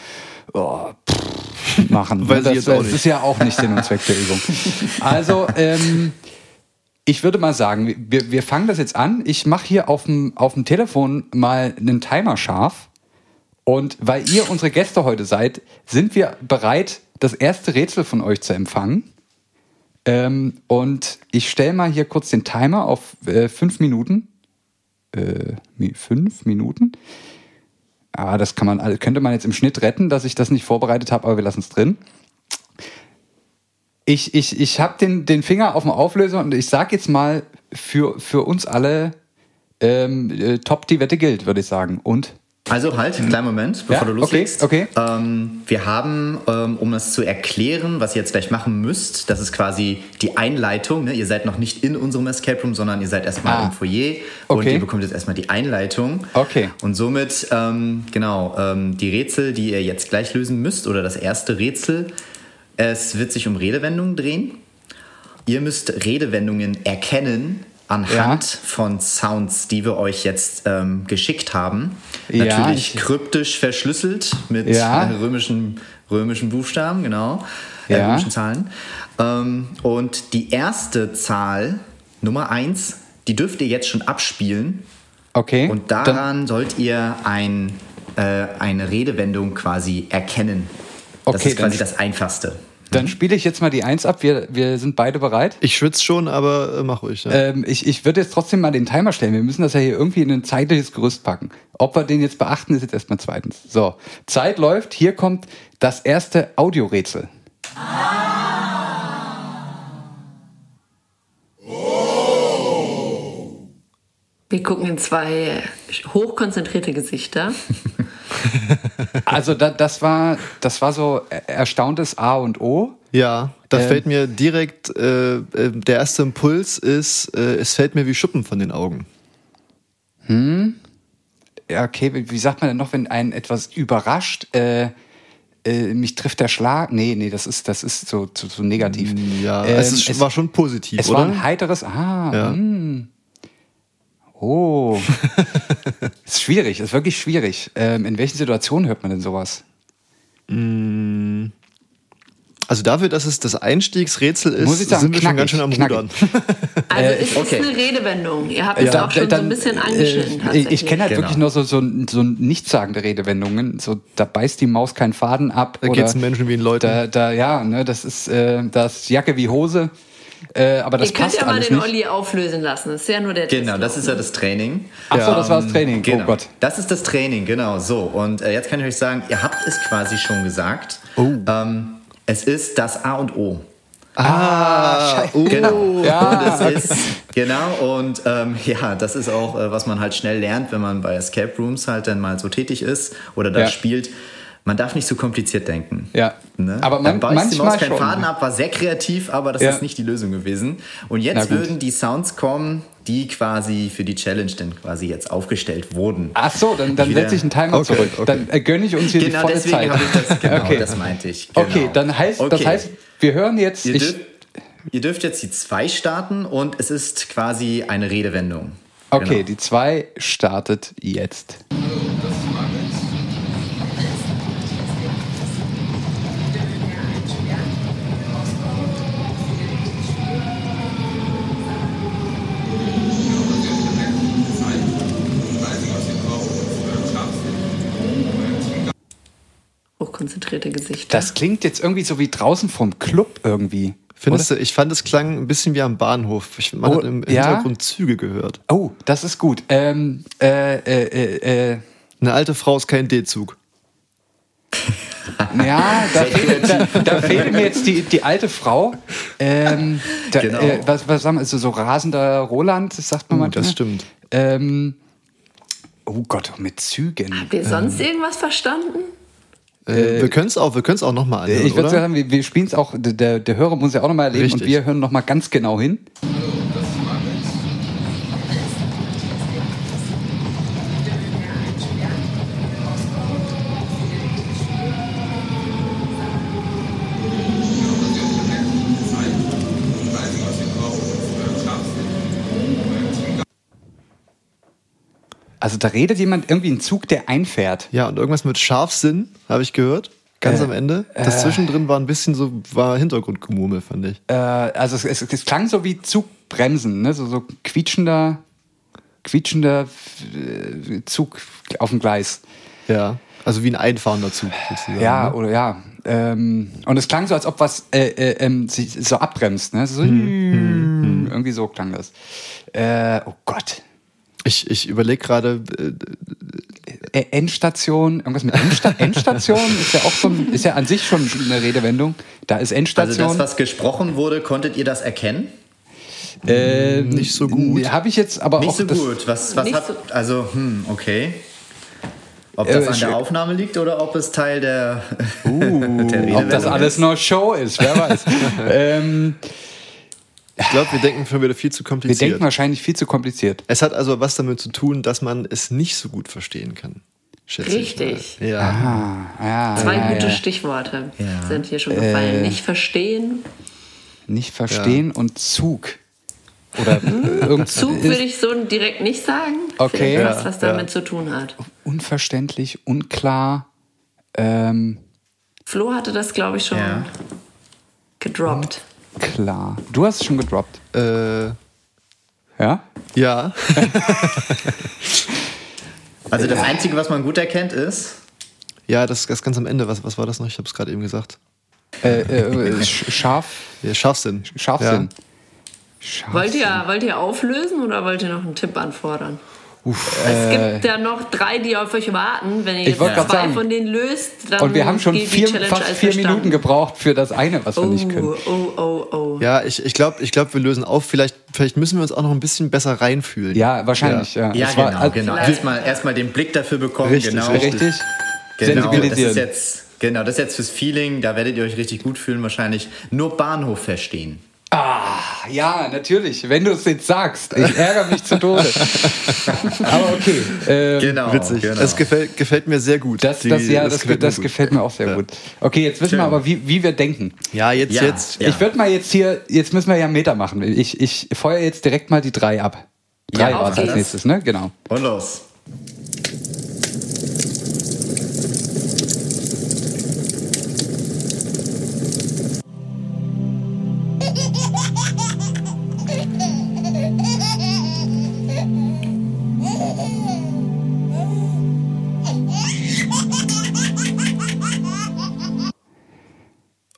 oh, pff, machen. <laughs> Ich das, das ist ja auch nicht Sinn und Zweck der Übung. Also, ähm, ich würde mal sagen, wir, wir fangen das jetzt an. Ich mache hier auf dem, auf dem Telefon mal einen Timer scharf. Und weil ihr unsere Gäste heute seid, sind wir bereit, das erste Rätsel von euch zu empfangen. Ähm, und ich stelle mal hier kurz den Timer auf äh, fünf Minuten. Äh, fünf Minuten. Ah, das kann man, also könnte man jetzt im Schnitt retten, dass ich das nicht vorbereitet habe, aber wir lassen es drin. Ich, ich, ich habe den, den Finger auf dem Auflöser und ich sag jetzt mal für, für uns alle ähm, äh, top die Wette gilt, würde ich sagen. Und Also halt, kleinen Moment, bevor Ja, du loslegst. okay, okay. Ähm, wir haben, ähm, um das zu erklären, was ihr jetzt gleich machen müsst, das ist quasi die Einleitung. Ne? Ihr seid noch nicht in unserem Escape Room, sondern ihr seid erstmal Ah. im Foyer und Okay. ihr bekommt jetzt erstmal die Einleitung. Okay. Und somit, ähm, genau, ähm, die Rätsel, die ihr jetzt gleich lösen müsst, oder das erste Rätsel, es wird sich um Redewendungen drehen. Ihr müsst Redewendungen erkennen anhand Ja. von Sounds, die wir euch jetzt ähm, geschickt haben. Ja, Natürlich ich- kryptisch verschlüsselt mit Ja. äh, römischen, römischen Buchstaben, genau. Äh, römischen Zahlen. Ähm, und die erste Zahl, Nummer 1, die dürft ihr jetzt schon abspielen. okay. Und dann, daran sollt ihr ein, äh, eine Redewendung quasi erkennen. Das Okay, ist quasi dann- das Einfachste. Dann spiele ich jetzt mal die Eins ab. Wir, wir sind beide bereit. Ich schwitze schon, aber äh, mach ruhig. Ja. Ähm, ich ich würde jetzt trotzdem mal den Timer stellen. Wir müssen das ja hier irgendwie in ein zeitliches Gerüst packen. Ob wir den jetzt beachten, ist jetzt erstmal zweitens. So, Zeit läuft. Hier kommt das erste Audiorätsel. Wir gucken in zwei hochkonzentrierte Gesichter. <laughs> Also da, das war das war so er- erstauntes A und O. ja, da ähm, fällt mir direkt, äh, äh, der erste Impuls ist, äh, es fällt mir wie Schuppen von den Augen. Ja, okay, wie sagt man denn noch, wenn einen etwas überrascht? Äh, äh, mich trifft der Schlag. Nee, nee, das ist das ist so so, so negativ. Ja, Ähm, es, ist, war schon positiv, Es oder? war ein heiteres Ah. Ja. hm. Oh. <laughs> ist schwierig, ist wirklich schwierig. Ähm, in welchen Situationen hört man denn sowas? also dafür, dass es das Einstiegsrätsel ist, Muss ich sagen, sind wir schon ganz schön am. Rudern. <laughs> Also es okay. ist eine Redewendung. Ihr habt es auch schon so ein bisschen angeschnitten. äh, ich kenne halt Genau. wirklich nur so, so, so nichtssagende Redewendungen. So, da beißt die Maus keinen Faden ab. Da oder geht's den Menschen wie den Leuten. Da, da, ja, ne, das ist äh, das Jacke wie Hose. Äh, aber das Ihr könnt passt ja mal den nicht. Olli auflösen lassen. Das ist ja nur der Genau, Test. das ist ja das Training. Ach so, das war das Training. Genau. Oh Gott. Das ist das Training, genau. So, und äh, jetzt kann ich euch sagen, ihr habt es quasi schon gesagt. Oh. Ähm, es ist das A und O. Ah, oh. Genau. Ja, Das <laughs> ist, genau, und ähm, <laughs> ja, das ist auch, äh, was man halt schnell lernt, wenn man bei Escape Rooms halt dann mal so tätig ist oder das Ja. spielt. Man darf nicht so kompliziert denken. Ja. Ne? Aber man- Dann beißt die Maus keinen schon. Faden ab, war sehr kreativ, aber das Ja. ist nicht die Lösung gewesen. Und jetzt würden die Sounds kommen, die quasi für die Challenge dann quasi jetzt aufgestellt wurden. Ach so, dann, dann setze ich einen Timer Okay, zurück. okay. Dann äh, gönne ich uns hier die Genau volle deswegen Zeit. habe ich das, genau, Okay. das meinte ich. Genau. Okay, dann heißt, das Okay. heißt, wir hören jetzt. Ihr, Ich, dürft, ihr dürft jetzt die zwei starten und es ist quasi eine Redewendung. okay, Genau. die zwei startet jetzt. Hochkonzentrierte Gesichter. Das klingt jetzt irgendwie so wie draußen vom Club irgendwie. Findest du, ich fand, es klang ein bisschen wie am Bahnhof. Ich, man Oh, hat im ja? Hintergrund Züge gehört. Oh, das ist gut. Ähm, äh, äh, äh, äh, Eine alte Frau ist kein D-Zug. <laughs> ja, da, fehlt, da, da fehlt mir jetzt die, die alte Frau. Ähm, da, Genau. äh, was, was sagen wir, so, so rasender Roland, das sagt man Uh, manchmal. das stimmt. Ähm, oh Gott, mit Zügen. Habt ihr sonst irgendwas verstanden? Äh, wir können es auch, wir können's auch nochmal anhören, Ich würde sagen, wir, wir spielen es auch, der, der Hörer muss ja auch nochmal erleben und Richtig. wir hören nochmal ganz genau hin. Also da redet jemand irgendwie ein Zug, der einfährt. Ja, und irgendwas mit Scharfsinn, habe ich gehört. Ganz Äh, am Ende. Das zwischendrin war ein bisschen so, war Hintergrundgemurmel, fand ich. Äh, also es, es, es klang so wie Zugbremsen, ne? so, so quietschender, quietschender äh, Zug auf dem Gleis. Ja. Also wie ein einfahrender Zug sozusagen. Ja, ne? oder ja. Ähm, und es klang so, als ob was äh, äh, ähm, sich so abbremst. Ne? So, Irgendwie so klang das. Äh, oh Gott. Ich, ich überlege gerade, äh, Endstation, irgendwas mit Endsta <laughs> Endstation ist ja auch so ein, ist ja an sich schon eine Redewendung. Da ist Also Endstation. das, was gesprochen wurde, konntet ihr das erkennen? äh, nicht so gut. Habe ich jetzt aber Nicht auch so das, gut. Was, was Nicht hat, so- also, hm, okay. Ob das Äh, an der Aufnahme liegt oder ob es Teil der, <laughs> der Uh, Ob das alles ist? nur Show ist, wer weiß. <laughs> ähm, ich glaube, wir denken schon wieder viel zu wir kompliziert. denken wahrscheinlich viel zu kompliziert. es hat also was damit zu tun, dass man es nicht so gut verstehen kann. Schätze ich Richtig. Ja. Ah, ja, Zwei ja, gute ja. Stichworte Ja. sind hier schon gefallen. Äh. Nicht verstehen. Nicht verstehen und Zug. Oder <laughs> Zug würde ich so direkt nicht sagen. Okay. Vielleicht was, Ja, was ja. damit zu tun hat. unverständlich, unklar. Ähm, Flo hatte das, glaube ich, schon Ja. gedroppt. Klar. Du hast es schon gedroppt. Äh, Ja? ja. <laughs> Also das Einzige, was man gut erkennt, ist, ja, das, das ganz am Ende. Was, was war das noch? Ich habe es gerade eben gesagt. Äh, äh, sch- scharf, Ja, Scharfsinn. Scharfsinn. Scharfsinn. Wollt ihr, wollt ihr auflösen oder wollt ihr noch einen Tipp anfordern? Uff. Es gibt ja noch drei, die auf euch warten. Wenn ihr zwei sagen. von denen löst, dann Und wir haben schon vier, fast vier. Minuten gebraucht für das eine, was wir nicht können. Oh, oh, oh, oh. Ja, ich, ich glaube, ich glaub, wir lösen auf. Vielleicht, vielleicht müssen wir uns auch noch ein bisschen besser reinfühlen. Ja, wahrscheinlich, ja. ja Es war- genau, also- genau. vielleicht- Erstmal erstmal den Blick dafür bekommen. Richtig, genau. Richtig? Genau, das ist jetzt genau, das ist jetzt fürs Feeling. Da werdet ihr euch richtig gut fühlen. Wahrscheinlich nur Bahnhof verstehen. Ah, ja, natürlich. Wenn du es jetzt sagst. Ich ärgere mich zu Tode. <laughs> Aber okay. Ähm, Genau. Witzig. Genau. Das gefällt, gefällt mir sehr gut. Das, Die- das, ja, das, gefällt das, mir gut. gefällt mir auch sehr gut. Okay, jetzt wissen Schön. wir aber, wie, wie wir denken. Ja, jetzt, Ja. jetzt. Ja. Ich würde mal jetzt hier, jetzt müssen wir ja einen Meter machen. Ich, ich feuer jetzt direkt mal die drei ab. Drei Ja, war es als nächstes, ne? Genau. Und los.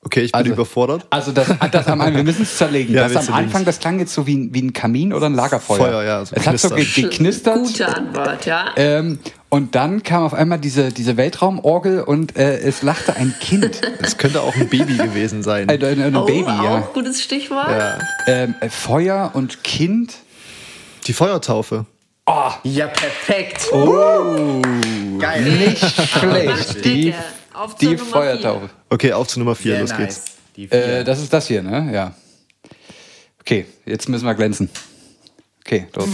Okay, ich bin Also- überfordert. Also das, das am Anfang, wir müssen es zerlegen. <laughs> Ja, das am. Anfang, das klang jetzt so wie, ein- wie ein Kamin oder ein Lagerfeuer. Feuer, ja, so es hat so geknistert. Gute Antwort, ja. Ähm, und dann kam auf einmal diese, diese Weltraumorgel und äh, es lachte ein Kind. <laughs> Es könnte auch ein Baby gewesen sein. Ein, ein, ein oh, Baby, auch ja. gutes Stichwort. Ja. Ähm, äh, Feuer und Kind. Die Feuertaufe. Ja, perfekt. Oh. Geil. Nicht schlecht. Die Auf zur Die Nummer Feuertaufe. Okay, auf zu Nummer 4, Sehr los nice. geht's. Äh, das ist das hier, ne? Ja. Okay, jetzt müssen wir glänzen. Okay, los.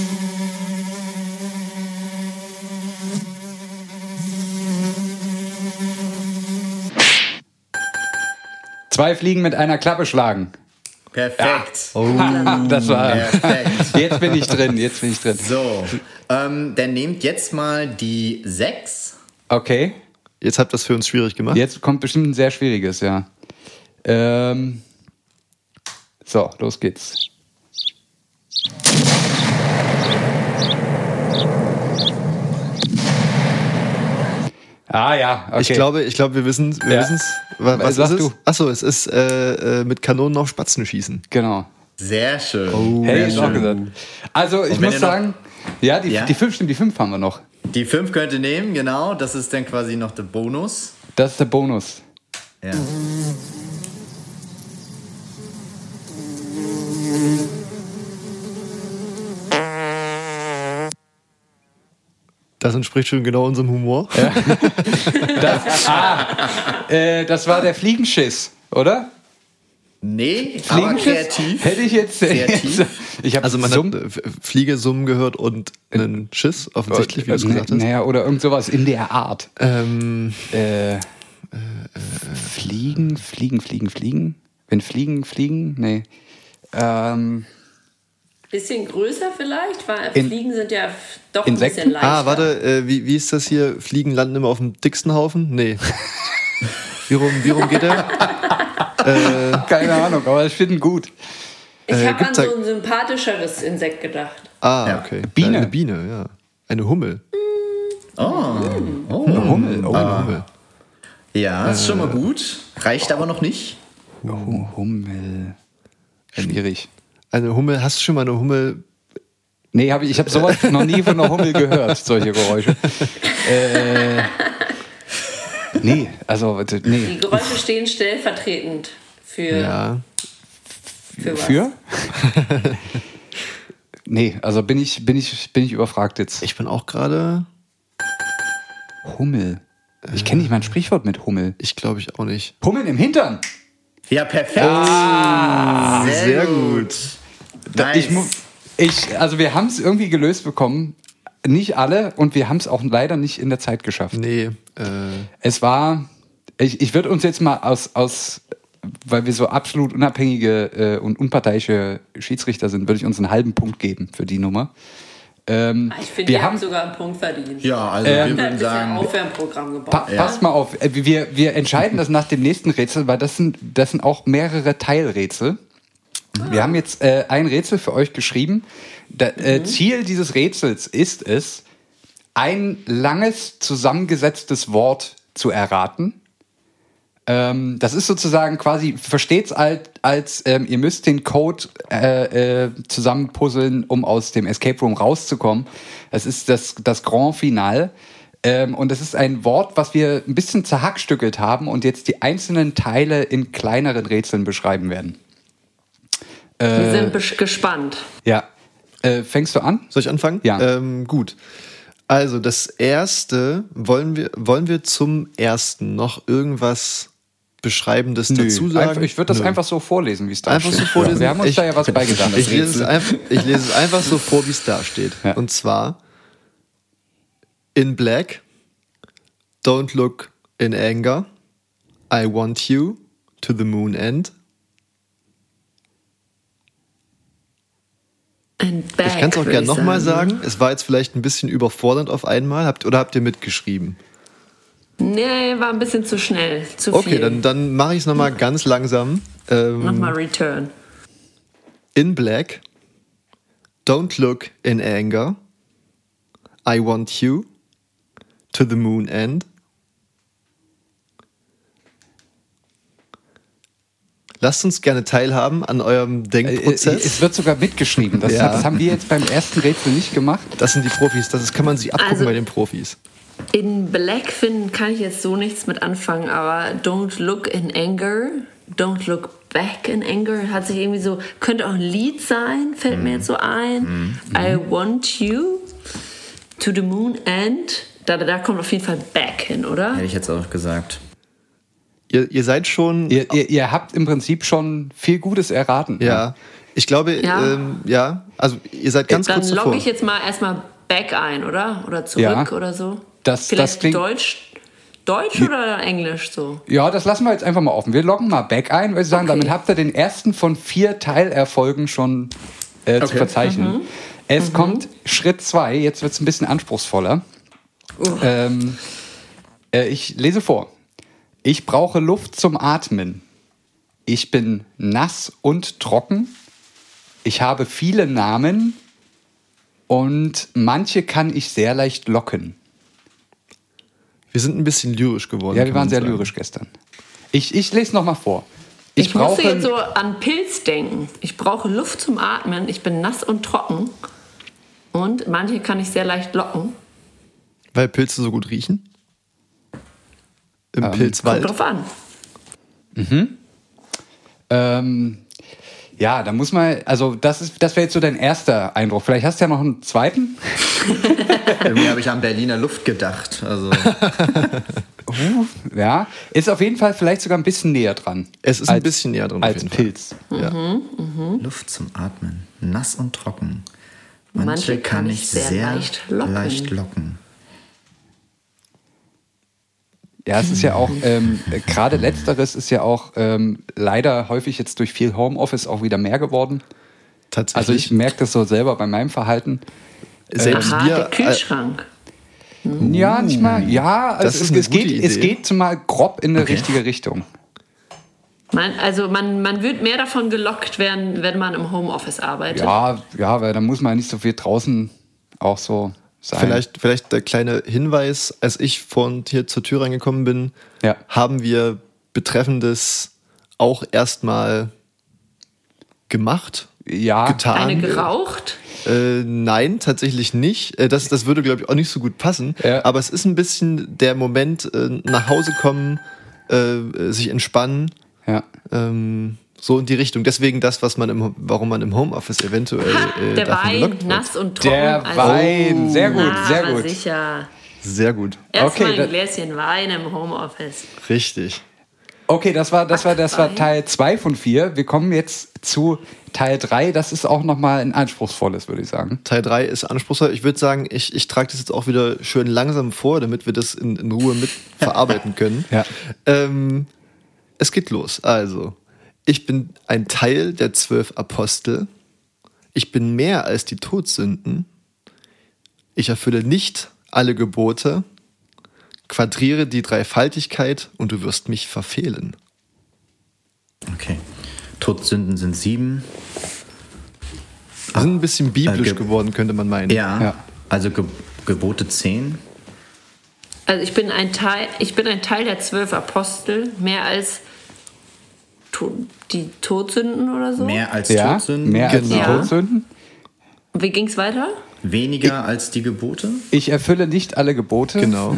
Zwei Fliegen mit einer Klappe schlagen. Perfekt. Ha, <laughs> das war. Perfekt. Jetzt bin ich drin, jetzt bin ich drin. So, ähm, dann nehmt jetzt mal die 6. Okay, Jetzt habt ihr das für uns schwierig gemacht. jetzt kommt bestimmt ein sehr schwieriges, ja. Ähm, so, los geht's. Ah ja, okay. Ich glaube, ich glaube, wir wissen, wir Ja. wissen's. Wa- Was Sag ist es? du. Achso, es ist äh, äh, mit Kanonen auf Spatzen schießen. Genau. Sehr schön. Oh. Hätte Sehr ich auch schön. gesagt. Also, ich muss noch- sagen, ja, die, Ja? die fünf stimmt, die fünf haben wir noch. Die 5 könnt ihr nehmen, genau. Das ist dann quasi noch der Bonus. Das ist der Bonus. Ja. Das entspricht schon genau unserem Humor. <laughs> Das, ah, äh, das war der Fliegenschiss, oder? Nee, aber kreativ. Hätte ich jetzt. Kreativ. ich habe Also man hat äh, F- Fliege summen gehört und einen Schiss, offensichtlich, wie du es gesagt hast. Naja, oder irgend sowas in der Art. Ähm, Äh, fliegen, fliegen, fliegen, fliegen. Wenn fliegen, fliegen, nee. Ähm, Bisschen größer vielleicht, weil In- Fliegen sind ja doch Insekten? ein bisschen leichter. ah, warte, äh, wie, wie ist das hier? Fliegen landen immer auf dem dicksten Haufen? Nee. <laughs> wie, rum, wie rum geht der? <laughs> keine Ahnung, aber ich finde ihn gut. Ich äh, habe an so ein sympathischeres Insekt gedacht. Ah, Ja. okay. Biene. Eine Biene, ja. Eine Hummel. Oh. oh. Eine Hummel. Oh, Eine Hummel. Ja, ist schon mal gut. Reicht aber noch nicht. oh, Hummel. Schwierig. Eine Hummel, hast du schon mal eine Hummel? Nee, hab ich, ich habe sowas noch nie von einer Hummel gehört, solche Geräusche. <laughs> äh, nee, <laughs> also, warte, Die nee. Geräusche stehen stellvertretend für, Ja. für was. Für? <laughs> nee, also bin ich, bin ich, bin ich überfragt jetzt. Ich bin auch gerade, Hummel. Ich kenne nicht mal ein Sprichwort mit Hummel. ich glaube ich auch nicht. Hummeln im Hintern. Ja, perfekt. Ah, sehr, sehr gut. Nice. Ich, ich, also wir haben es irgendwie gelöst bekommen. Nicht alle und wir haben es auch leider nicht in der Zeit geschafft. Nee, äh, Es war, ich, ich würde uns jetzt mal aus, aus, weil wir so absolut unabhängige äh, und unparteiische Schiedsrichter sind, würde ich uns einen halben Punkt geben für die Nummer. Ähm, Ah, Ich finde, wir die haben haben, sogar einen Punkt verdient. ja, also Ähm, wir Ein würden bisschen sagen, Aufwärmprogramm gebaut. pa passt mal auf, äh, wir, wir entscheiden das nach dem nächsten Rätsel, weil das sind, das sind auch mehrere Teilrätsel. Wir haben jetzt äh, ein Rätsel für euch geschrieben. Da, äh, Ziel dieses Rätsels ist es, ein langes zusammengesetztes Wort zu erraten. Ähm, das ist sozusagen quasi, versteht's als, als ähm, ihr müsst den Code äh, äh, zusammenpuzzeln, um aus dem Escape Room rauszukommen. Das ist das, das Grand Final. Ähm, und das ist ein Wort, was wir ein bisschen zerhackstückelt haben und jetzt die einzelnen Teile in kleineren Rätseln beschreiben werden. Wir sind besch- gespannt. Ja. Äh, fängst du an? soll ich anfangen? Ja. Ähm, gut. Also das erste, wollen wir, wollen wir zum ersten noch irgendwas Beschreibendes dazu sagen? Einfach, ich würde das Nö. einfach so vorlesen, wie es da Einfach steht. so vorlesen? Wir haben uns Ich- da ja was beigedacht. Ich lese, es einfach, ich lese es einfach so vor, wie es da steht. Ja. Und zwar in black, don't look in anger, I want you to the moon end. And back, Ich kann es auch gerne nochmal sagen. Es war jetzt vielleicht ein bisschen überfordernd auf einmal. Habt, oder habt ihr mitgeschrieben? Nee, war ein bisschen zu schnell. Zu Okay, viel. dann, dann mache ich es nochmal ganz langsam. Ähm, Nochmal Return. in black, don't look in anger, I want you to the moon end. Lasst uns gerne teilhaben an eurem Äh, Denkprozess. Es wird sogar mitgeschrieben. Das, Ja. das haben wir jetzt beim ersten Rätsel nicht gemacht. Das sind die Profis, das kann man sich abgucken Also- bei den Profis. In Black finden kann ich jetzt so nichts mit anfangen, aber Don't Look in Anger, Don't Look Back in Anger hat sich irgendwie so, könnte auch ein Lied sein, fällt mir jetzt so ein. I Want You to the Moon and, da, da kommt auf jeden Fall Back hin, oder? hätte ich jetzt auch gesagt. Ihr, ihr seid schon. Ihr, ihr, ihr habt im Prinzip schon viel Gutes erraten. ja. Ich glaube, Ja. ähm, ja. Also ihr seid ganz Dann kurz davor. logge ich jetzt mal erstmal back ein, oder? Oder zurück Ja. oder so. Das- Vielleicht das klingt- Deutsch, Deutsch oder Englisch so? Ja, das lassen wir jetzt einfach mal offen. Wir loggen mal Back ein, würde ich sagen, Okay. damit habt ihr den ersten von vier Teilerfolgen schon äh, zu Okay. verzeichnen. Mhm. Es kommt Schritt zwei, jetzt wird es ein bisschen anspruchsvoller. Ähm, äh, ich lese vor. Ich brauche Luft zum Atmen. Ich bin nass und trocken. Ich habe viele Namen und manche kann ich sehr leicht locken. Wir sind ein bisschen lyrisch geworden. Ja, wir waren sehr sagen. lyrisch gestern. Ich, ich lese noch mal vor. Ich, Ich, brauche musste jetzt so an Pilz denken. Ich brauche Luft zum Atmen. Ich bin nass und trocken. Und manche kann ich sehr leicht locken. Weil Pilze so gut riechen? Im Kommt Pilzwald. drauf an. ähm, ja, da muss man, also das ist, das wäre jetzt so dein erster Eindruck. Vielleicht hast du ja noch einen zweiten. <laughs> Irgendwie habe ich an Berliner Luft gedacht. Also, <laughs> Ja, ist auf jeden Fall vielleicht sogar ein bisschen näher dran. Es ist ein bisschen näher dran auf als jeden Fall. Pilz. Luft zum Atmen. Nass und trocken. Manche kann ich sehr leicht locken. leicht locken. Ja, es ist ja auch, ähm, äh, gerade letzteres ist ja auch ähm, leider häufig jetzt durch viel Homeoffice auch wieder mehr geworden. Tatsächlich. Also ich merke das so selber bei meinem Verhalten. selbst Aha, wir, der Kühlschrank. Ja, nicht mal, ja, Das es, ist es, es, geht, es geht zumal grob in eine Okay. richtige Richtung. Man, also man, man wird mehr davon gelockt werden, wenn man im Homeoffice arbeitet. Ja, ja, weil da muss man nicht so viel draußen auch so sein. Vielleicht, vielleicht der kleine Hinweis, als ich von hier zur Tür reingekommen bin, Ja. haben wir Betreffendes auch erstmal gemacht, Ja, getan. Eine geraucht. Äh, nein, tatsächlich nicht. Äh, das, das würde, glaube ich, auch nicht so gut passen. Ja. Aber es ist ein bisschen der Moment, äh, nach Hause kommen, äh, sich entspannen, ja. ähm, so in die Richtung. Deswegen das, was man im, warum man im Homeoffice eventuell äh, der davon Wein, nass und trocken. Der also, Wein, sehr gut, na, sehr gut. sicher. Sehr gut. Erstmal Okay, ein Gläschen Wein im Homeoffice. Richtig. Okay, das war, das war, das war. Teil 2 von 4. Wir kommen jetzt zu Teil 3. Das ist auch nochmal ein anspruchsvolles, würde ich sagen. Teil 3 ist anspruchsvoll. Ich würde sagen, ich, ich trage das jetzt auch wieder schön langsam vor, damit wir das in, in Ruhe mit <laughs> verarbeiten können. Ja. Ähm, es geht los. Also, ich bin ein Teil der zwölf Apostel. Ich bin mehr als die Todsünden. Ich erfülle nicht alle Gebote. Quadriere die Dreifaltigkeit und du wirst mich verfehlen. Okay. Todsünden sind sieben. Wir sind ein bisschen biblisch Äh, ge- geworden, könnte man meinen. Ja. Ja. Also Ge Gebote zehn. Also ich bin ein Teil, ich bin ein Teil der zwölf Apostel, mehr als die Todsünden oder so. Mehr als Ja, Todsünden. mehr als die Genau. Todsünden. Wie ging's weiter? Weniger als die Gebote. Ich erfülle nicht alle Gebote. Genau.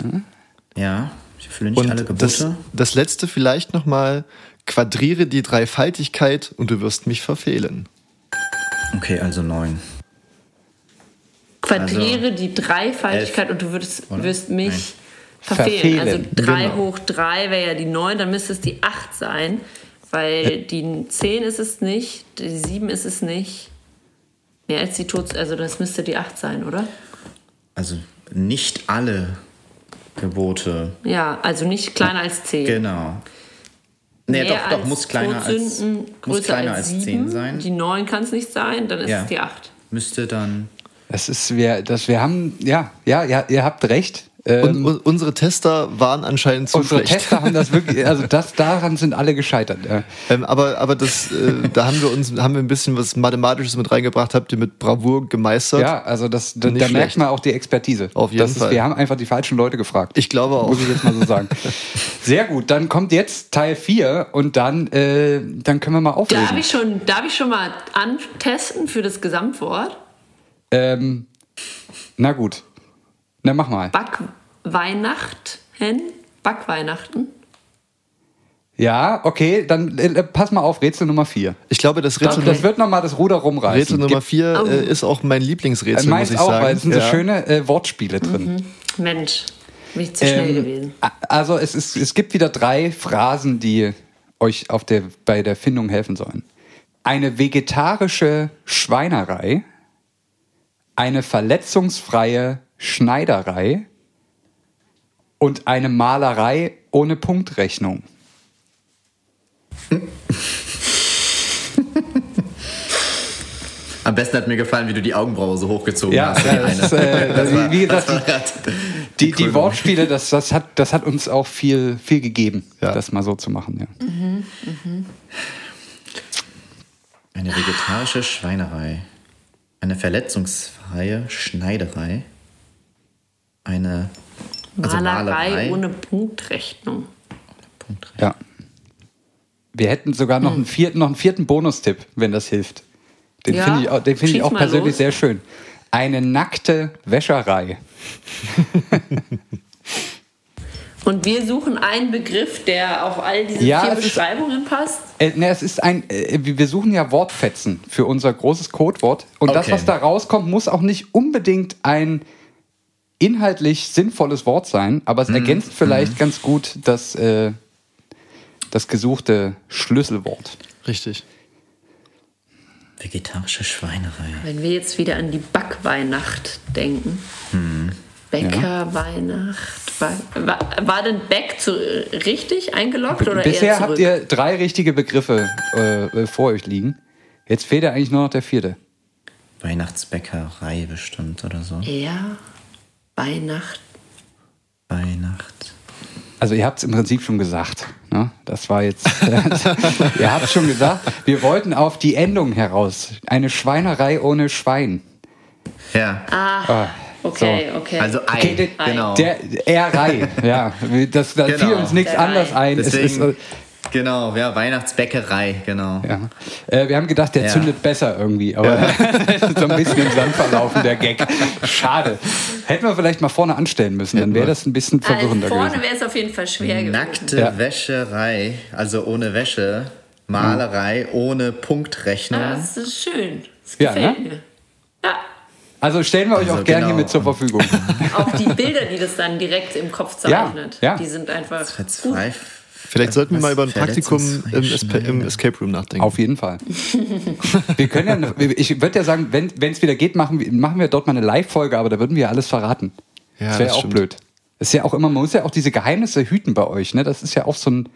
Ja. Ich erfülle nicht alle Und Gebote. das, das letzte vielleicht nochmal, quadriere die Dreifaltigkeit und du wirst mich verfehlen. Okay, also neun. Quadriere die Dreifaltigkeit elf, und du würdest, wirst mich Nein. verfehlen. Also Verfehlen, 3 genau. hoch 3 wäre ja die 9, dann müsste es die 8 sein, weil die 10 ist es nicht, die 7 ist es nicht. Mehr als die Tods, also das müsste die 8 sein, oder? Also nicht alle Gebote. Ja, also nicht kleiner als 10. Genau. Nee, Mehr doch, doch, als muss kleiner als, muss größer kleiner als, als 7. 10 sein. Die 9 kann es nicht sein, dann ist Ja. es die 8. Müsste dann. Das ist, wir, das, wir haben, ja, ja, ja, ihr habt recht. Ähm, Und, und unsere Tester waren anscheinend zu unsere schlecht. Tester haben das wirklich, also <laughs> das, daran sind alle gescheitert. Ja. Ähm, aber aber das, äh, da haben wir uns haben wir ein bisschen was Mathematisches mit reingebracht, habt ihr mit Bravour gemeistert. Ja, also das, da, da merkt man auch die Expertise. Auf jeden das ist, Fall. Wir haben einfach die falschen Leute gefragt. Ich glaube auch. Muss ich jetzt mal so sagen. <laughs> Sehr gut, dann kommt jetzt Teil 4 und dann, äh, dann können wir mal Darf auflösen. ich, schon, darf ich schon mal antesten für das Gesamtwort? Ähm, na gut. Na, mach mal. Backweihnachten? Backweihnachten? Ja, okay, dann äh, pass mal auf, Rätsel Nummer 4. Ich glaube, das Rätsel, das wird nochmal das Ruder rumreißen. Rätsel Nummer 4 Oh. äh, ist auch mein Äh, Lieblingsrätsel, muss Meins ich auch, sagen. weil es sind Ja. so schöne äh, Wortspiele drin. Mensch. Bin ich zu schnell gewesen. a- Also es, ist, es gibt wieder drei Phrasen, die euch auf der, bei der Findung helfen sollen. Eine vegetarische Schweinerei, eine verletzungsfreie Schneiderei und eine Malerei ohne Punktrechnung. Am besten hat mir gefallen, wie du die Augenbraue so hochgezogen Ja, hast. ja, das äh, <laughs> Das war- wie gesagt, die, die, die. Wortspiele, das, das, hat, das hat uns auch viel, viel gegeben, Ja. das mal so zu machen. Ja. Eine vegetarische Schweinerei. Eine verletzungsfreie Schneiderei. Eine also Malerei, ohne Punktrechnung. Punktrechnung. Ja. Wir hätten sogar noch, einen, vierten, noch einen vierten Bonustipp, wenn das hilft. Den Ja, finde ich, auch- den finde ich auch persönlich los. sehr schön. Eine nackte Wäscherei. <laughs> Und wir suchen einen Begriff, der auf all diese Ja, vier es ist- Beschreibungen passt. Äh, ne, es ist ein, äh, wir suchen ja Wortfetzen für unser großes Codewort. Und das, Okay. was da rauskommt, muss auch nicht unbedingt ein inhaltlich sinnvolles Wort sein, aber Mhm. es ergänzt vielleicht ganz gut das, äh, das gesuchte Schlüsselwort. Richtig. Vegetarische Schweinerei. Wenn wir jetzt wieder an die Backweihnacht denken. Hm. Bäckerweihnacht. War, war, war denn Back zu, richtig eingeloggt oder Bisher habt ihr drei richtige Begriffe äh, äh, vor euch liegen. Jetzt fehlt ja eigentlich nur noch der vierte. Weihnachtsbäckerei bestimmt oder so. ja, Weihnacht. Weihnacht. Also ihr habt es im Prinzip schon gesagt. Ne? Das war jetzt. <laughs> ihr habt schon gesagt. Wir wollten auf die Endung heraus. Eine Schweinerei ohne Schwein. Ja. Ah, okay, okay. Also Ei. Okay, der- genau. Der Errei. ja, das, da Genau. fiel uns nichts Der Ei. anderes ein. Es ist, Deswegen, genau, ja, Weihnachtsbäckerei, genau. ja. äh, wir haben gedacht, der Ja. zündet besser irgendwie, aber <laughs> so ein bisschen im Sand verlaufen, der Gag. Schade. Hätten wir vielleicht mal vorne anstellen müssen, dann wäre das ein bisschen also verwirrender vorne gewesen. wäre es auf jeden Fall schwer gewesen. Nackte Ja. Wäscherei, also ohne Wäsche. Malerei ohne Punktrechnung. Ah, das ist schön. Das Ja, gefällt ne? mir. Ja, Also stellen wir euch Also auch gern genau. hier mit zur Verfügung. auch die Bilder, die das dann direkt im Kopf Ja, zeichnet, ja. die sind einfach gut. frei. Vielleicht sollten wir mal über ein Praktikum im, Espa- im. Escape Room nachdenken. Auf jeden Fall. Wir können ja, ich würde ja sagen, wenn es wieder geht, machen, wir- machen wir dort mal eine Live-Folge, aber da würden wir ja alles verraten. Ja, das wäre auch stimmt. blöd. Das ist ja auch immer, man muss ja auch diese Geheimnisse hüten bei euch, ne? Das ist ja auch so ein.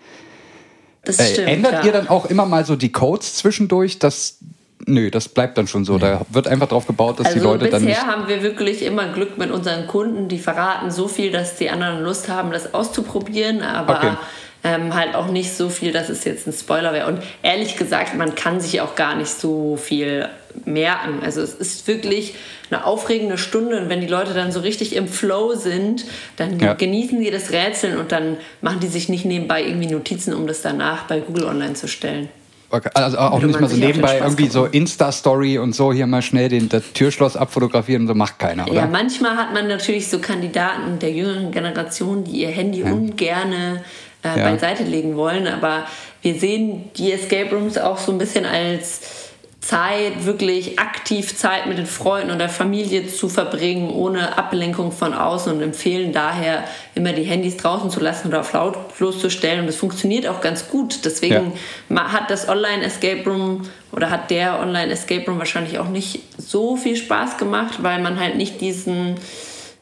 Das Äh, stimmt. ändert ja. ihr dann auch immer mal so die Codes zwischendurch? Das, nö, das bleibt dann schon so. Da wird einfach drauf gebaut, dass also die Leute dann bisher haben wir wirklich immer Glück mit unseren Kunden, die verraten so viel, dass die anderen Lust haben, das auszuprobieren, aber Okay. Ähm, halt auch nicht so viel, dass es jetzt ein Spoiler wäre. Und ehrlich gesagt, man kann sich auch gar nicht so viel merken. Also es ist wirklich eine aufregende Stunde und wenn die Leute dann so richtig im Flow sind, dann Ja. genießen die das Rätseln und dann machen die sich nicht nebenbei irgendwie Notizen, um das danach bei Google Online zu stellen. Okay, Also auch nicht mal so nebenbei irgendwie so. Insta-Story und so hier mal schnell den, das Türschloss abfotografieren so macht keiner, oder? Ja, manchmal hat man natürlich so Kandidaten der jüngeren Generation, die ihr Handy ungerne äh, Ja. beiseite legen wollen, aber wir sehen die Escape Rooms auch so ein bisschen als Zeit, wirklich aktiv Zeit mit den Freunden und der Familie zu verbringen, ohne Ablenkung von außen und empfehlen daher immer die Handys draußen zu lassen oder auf lautlos zu stellen. Und das funktioniert auch ganz gut. Deswegen ma- hat das Online Escape Room oder hat der Online Escape Room wahrscheinlich auch nicht so viel Spaß gemacht, weil man halt nicht diesen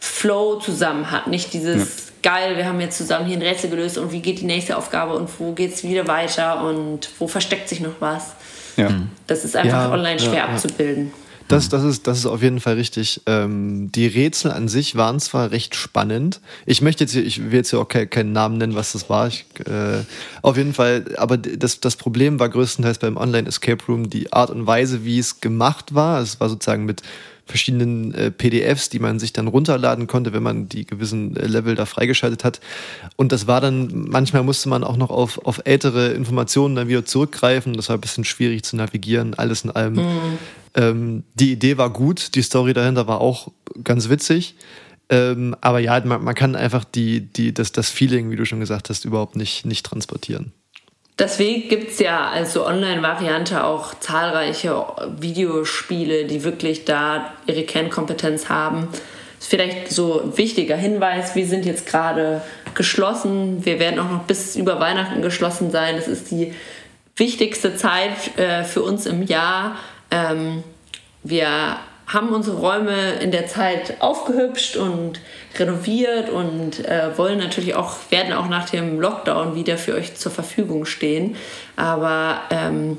Flow zusammen hat, nicht dieses geil, wir haben jetzt zusammen hier ein Rätsel gelöst und wie geht die nächste Aufgabe und wo geht es wieder weiter und wo versteckt sich noch was. Ja. Das ist einfach Ja, online schwer ja, ja. abzubilden. Das, das, ist, das ist auf jeden Fall richtig. Ähm, die Rätsel an sich waren zwar recht spannend. Ich möchte jetzt hier, ich will jetzt hier auch kein, keinen Namen nennen, was das war. Ich, äh, auf jeden Fall, aber das, das Problem war größtenteils beim Online-Escape Room die Art und Weise, wie es gemacht war. Es war sozusagen mit verschiedenen äh, PDFs, die man sich dann runterladen konnte, wenn man die gewissen äh, Level da freigeschaltet hat. Und das war dann, manchmal musste man auch noch auf, auf ältere Informationen dann wieder zurückgreifen. Das war ein bisschen schwierig zu navigieren, alles in allem. Ähm, die Idee war gut, die Story dahinter war auch ganz witzig. Ähm, aber ja, man, man kann einfach die, die, das, das Feeling, wie du schon gesagt hast, überhaupt nicht, nicht transportieren. Deswegen gibt es ja als so Online-Variante auch zahlreiche Videospiele, die wirklich da ihre Kernkompetenz haben. Vielleicht so ein wichtiger Hinweis, wir sind jetzt gerade geschlossen. Wir werden auch noch bis über Weihnachten geschlossen sein. Das ist die wichtigste Zeit äh, für uns im Jahr. Ähm, wir haben unsere Räume in der Zeit aufgehübscht und renoviert und äh, wollen natürlich auch, werden auch nach dem Lockdown wieder für euch zur Verfügung stehen. Aber ähm,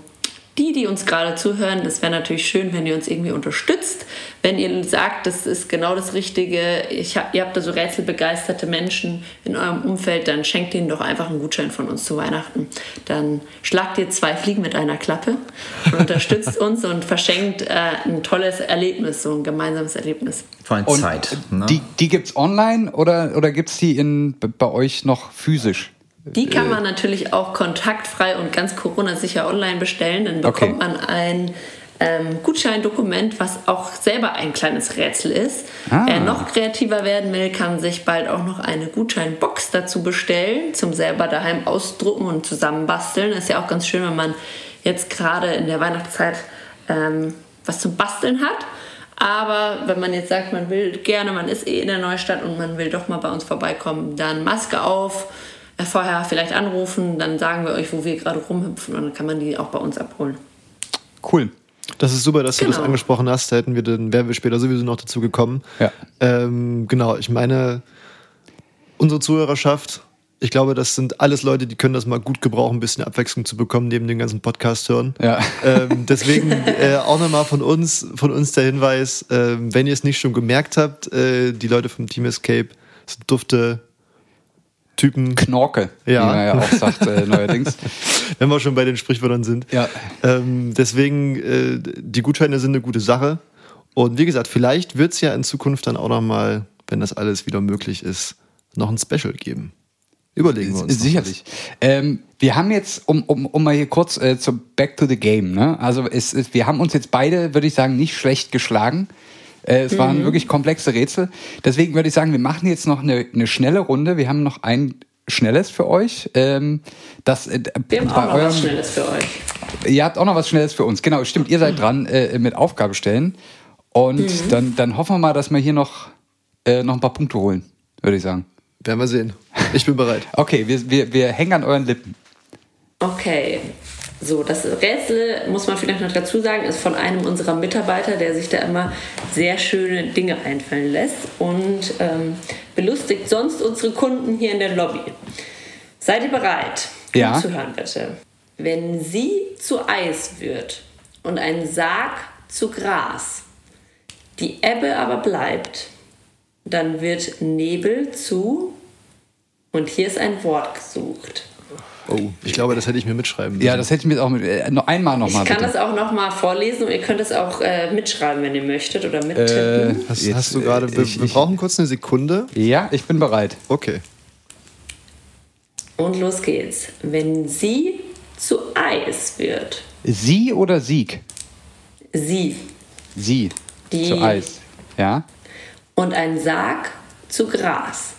die, die uns gerade zuhören, das wäre natürlich schön, wenn ihr uns irgendwie unterstützt. Wenn ihr sagt, das ist genau das Richtige, ich hab, ihr habt da so rätselbegeisterte Menschen in eurem Umfeld, dann schenkt ihnen doch einfach einen Gutschein von uns zu Weihnachten. Dann schlagt ihr zwei Fliegen mit einer Klappe und unterstützt <laughs> uns und verschenkt äh, ein tolles Erlebnis, so ein gemeinsames Erlebnis. Vor allem Zeit. Ne? die, die gibt es online oder, oder gibt es die in, bei euch noch physisch? Die kann man natürlich auch kontaktfrei und ganz Corona-sicher online bestellen. Dann Okay. bekommt man ein ähm, Gutscheindokument, was auch selber ein kleines Rätsel ist. Ah. Wer noch kreativer werden will, kann sich bald auch noch eine Gutscheinbox dazu bestellen, zum selber daheim ausdrucken und zusammenbasteln. Ist ja auch ganz schön, wenn man jetzt gerade in der Weihnachtszeit ähm, was zum Basteln hat. Aber wenn man jetzt sagt, man will gerne, man ist eh in der Neustadt und man will doch mal bei uns vorbeikommen, dann Maske auf, äh, vorher vielleicht anrufen, dann sagen wir euch, wo wir gerade rumhüpfen und dann kann man die auch bei uns abholen. Cool. Das ist super, dass du das Genau. angesprochen hast. Da hätten wir, dann wären wir später sowieso noch dazu gekommen. Ja. Ähm, genau, ich meine, unsere Zuhörerschaft, ich glaube, das sind alles Leute, die können das mal gut gebrauchen, ein bisschen Abwechslung zu bekommen, neben dem ganzen Podcast hören. Ja. Ähm, deswegen <laughs> äh, auch nochmal von uns, von uns der Hinweis, ähm, wenn ihr es nicht schon gemerkt habt, äh, die Leute vom Team Escape sind dufte Typen, Knorke, Ja. wie man ja auch sagt äh, neuerdings. <laughs> wenn wir schon bei den Sprichwörtern sind. Ja. Ähm, deswegen, äh, die Gutscheine sind eine gute Sache. Und wie gesagt, vielleicht wird es ja in Zukunft dann auch nochmal, wenn das alles wieder möglich ist, noch ein Special geben. Überlegen wir uns. Sicherlich. Ähm, wir haben jetzt, um, um, um mal hier kurz äh, zum Back to the Game, ne? Also es, es, wir haben uns jetzt beide, würde ich sagen, nicht schlecht geschlagen. Äh, es waren wirklich komplexe Rätsel. Deswegen würde ich sagen, wir machen jetzt noch eine, eine schnelle Runde. Wir haben noch ein schnelles für euch. Ähm, das, äh, Wir haben bei auch noch was eurem- Schnelles für euch. Ihr habt auch noch was Schnelles für uns. Genau, stimmt. Ihr seid dran äh, mit Aufgabe stellen. Und dann, dann hoffen wir mal, dass wir hier noch, äh, noch ein paar Punkte holen, würde ich sagen. Werden wir sehen. Ich bin bereit. <laughs> Okay, wir, wir, wir hängen an euren Lippen. Okay. So, das Rätsel, muss man vielleicht noch dazu sagen, ist von einem unserer Mitarbeiter, der sich da immer sehr schöne Dinge einfallen lässt und ähm, belustigt sonst unsere Kunden hier in der Lobby. Seid ihr bereit? Ja. Gut zu hören, bitte. Wenn sie zu Eis wird und ein Sarg zu Gras, die Ebbe aber bleibt, dann wird Nebel zu und hier ist ein Wort gesucht. Oh, ich glaube, das hätte ich mir mitschreiben müssen. Ja, das hätte ich mir jetzt auch mit. Äh, noch einmal nochmal Ich kann bitte. das auch noch mal vorlesen und ihr könnt es auch äh, mitschreiben, wenn ihr möchtet oder mittippen. hast, Jetzt, hast du gerade. äh, Wir, ich- wir ich- brauchen kurz eine Sekunde. Ja, ich bin bereit. Okay. Und los geht's. Wenn sie zu Eis wird, Sie oder Sieg? sie Sie. Die- Zu Eis. Ja? und ein Sarg zu Gras,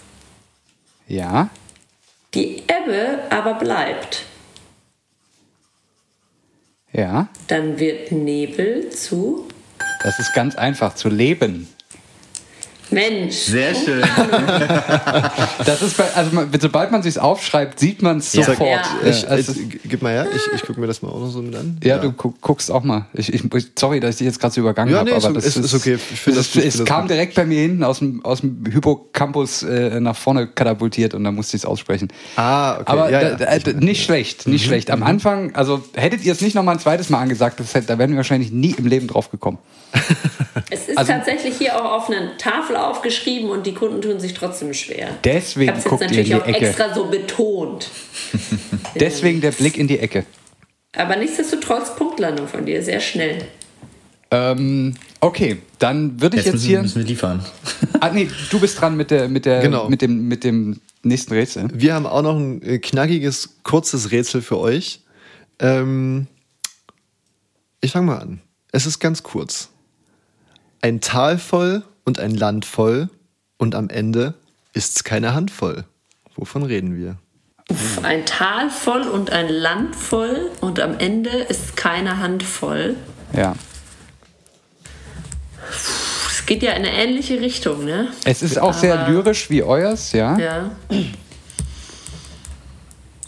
Ja? Die Ebbe aber bleibt, Ja? dann wird Nebel zu Das ist ganz einfach. Zu leben. Mensch. Sehr schön. <laughs> Das ist bei, also man, sobald man sich aufschreibt, sieht man es Ja. sofort. Ja. Äh, Ich, also, ich, gib mal her, ich, ich gucke mir das mal auch noch so mit an. ja, du gu guckst auch mal. Ich, ich, sorry, dass ich dich jetzt gerade so übergangen Ja, habe, nee, ist aber o- das ist- ist okay. Ich find das das es das kam gut. direkt bei mir hinten aus dem, aus dem Hippocampus äh, nach vorne katapultiert und dann musste ich es aussprechen. Ah, okay. Aber Ja, da, ja. da, da, nicht schlecht, nicht schlecht. Am Anfang, also hättet ihr es nicht noch mal ein zweites Mal angesagt, das, hätte- da wären wir wahrscheinlich nie im Leben drauf gekommen. Es ist Also- tatsächlich hier auch auf einer Tafel aufgeschrieben und die Kunden tun sich trotzdem schwer. Deswegen ich habe es jetzt guckt ihr in natürlich die auch Ecke. extra so betont. <laughs> Deswegen der Blick in die Ecke. Aber nichtsdestotrotz Punktlandung von dir, sehr schnell. Ähm, okay, dann würde ich Jetzt jetzt, müssen, hier. müssen wir liefern. Ah, nee, du bist dran mit der, mit der, Genau. mit dem, mit dem nächsten Rätsel. Wir haben auch noch ein äh, knackiges, kurzes Rätsel für euch. Ähm, ich fange mal an. Es ist ganz kurz. Ein Tal voll und ein Land voll und am Ende ist's keine Handvoll. Wovon reden wir? Ein Tal voll und ein Land voll und am Ende ist keine Hand voll. Ja. Das geht ja in eine ähnliche Richtung, ne? Es ist auch sehr Aber- lyrisch wie euers, ja. Ja.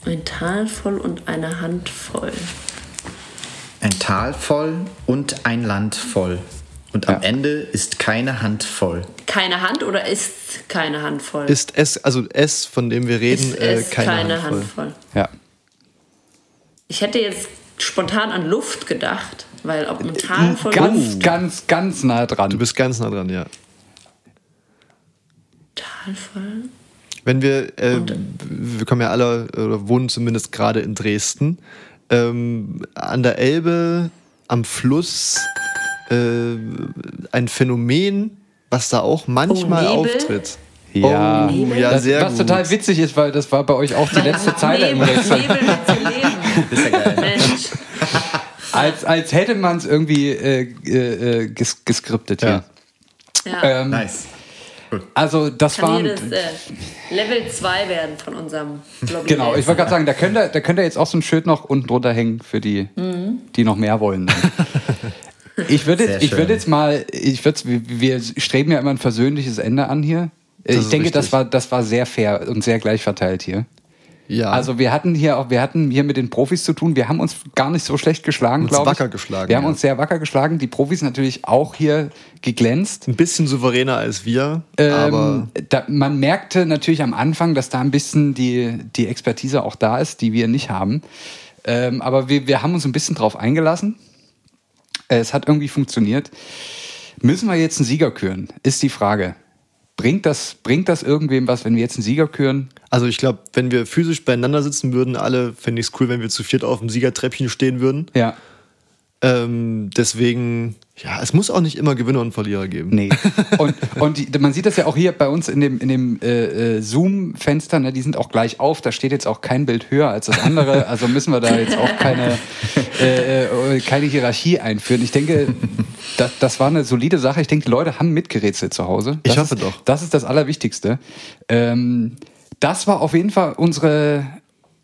Ein Tal voll und eine Hand voll. Ein Tal voll und ein Land voll. Und am Ja. Ende ist keine Hand voll. Keine Hand oder ist keine Hand voll? Ist es, also es, von dem wir reden, ist äh, es keine, Hand voll. Ja. Ich hätte jetzt spontan an Luft gedacht, weil ob ein Tal voll Ganz, Luft, ganz, ganz nah Du dran. bist ganz nah dran, ja. Tal voll. Wenn wir, äh, wir kommen ja alle, oder wohnen zumindest gerade in Dresden, ähm, an der Elbe, am Fluss, äh, ein Phänomen, was da auch manchmal Oh, Nebel? auftritt. Ja. Oh, ja, das, sehr was gut. total witzig ist, weil das war bei euch auch die <laughs> letzte Zeile im Nebel, Wechsel. Nebel mit zu leben. <laughs> Ja. Mensch. <laughs> Als, als hätte man es irgendwie äh, äh, ges geskriptet hier. Ja. Ähm, Nice. Also das Kann waren... das äh, Level 2 werden von unserem Lobby. Genau, ich wollte gerade sagen, da könnt, ihr, da könnt ihr jetzt auch so ein Schild noch unten drunter hängen für die, Mhm. die noch mehr wollen. Ich würde ich würde jetzt mal, ich würde, wir streben ja immer ein versöhnliches Ende an hier. Das ich denke, richtig. das war, das war sehr fair und sehr gleich verteilt hier. Ja, Also wir hatten hier auch, wir hatten hier mit den Profis zu tun. Wir haben uns gar nicht so schlecht geschlagen, glaube ich. wacker geschlagen, Wir haben ja. uns sehr wacker geschlagen. Die Profis natürlich auch hier geglänzt. ein bisschen souveräner als wir, aber Ähm, da, man merkte natürlich am Anfang, dass da ein bisschen die, die Expertise auch da ist, die wir nicht haben. Ähm, aber wir, wir haben uns ein bisschen drauf eingelassen. Äh, Es hat irgendwie funktioniert. Müssen wir jetzt einen Sieger küren? Ist die Frage. Bringt das, bringt das irgendwem was, wenn wir jetzt einen Sieger küren? also ich glaube, wenn wir physisch beieinander sitzen würden, alle fände ich es cool, wenn wir zu viert auf dem Siegertreppchen stehen würden. Ja. Ähm, deswegen, ja, es muss auch nicht immer Gewinner und Verlierer geben. Nee. Und, und die, man sieht das ja auch hier bei uns in dem, in dem äh, äh, Zoom-Fenster, ne, die sind auch gleich auf. Da steht jetzt auch kein Bild höher als das andere. Also müssen wir da jetzt auch keine, äh, äh, keine Hierarchie einführen. Ich denke, das, das war eine solide Sache. Ich denke, die Leute haben mitgerätselt zu Hause. Ich Das hoffe ist, doch. Das ist das Allerwichtigste. Ähm, das war auf jeden Fall unsere,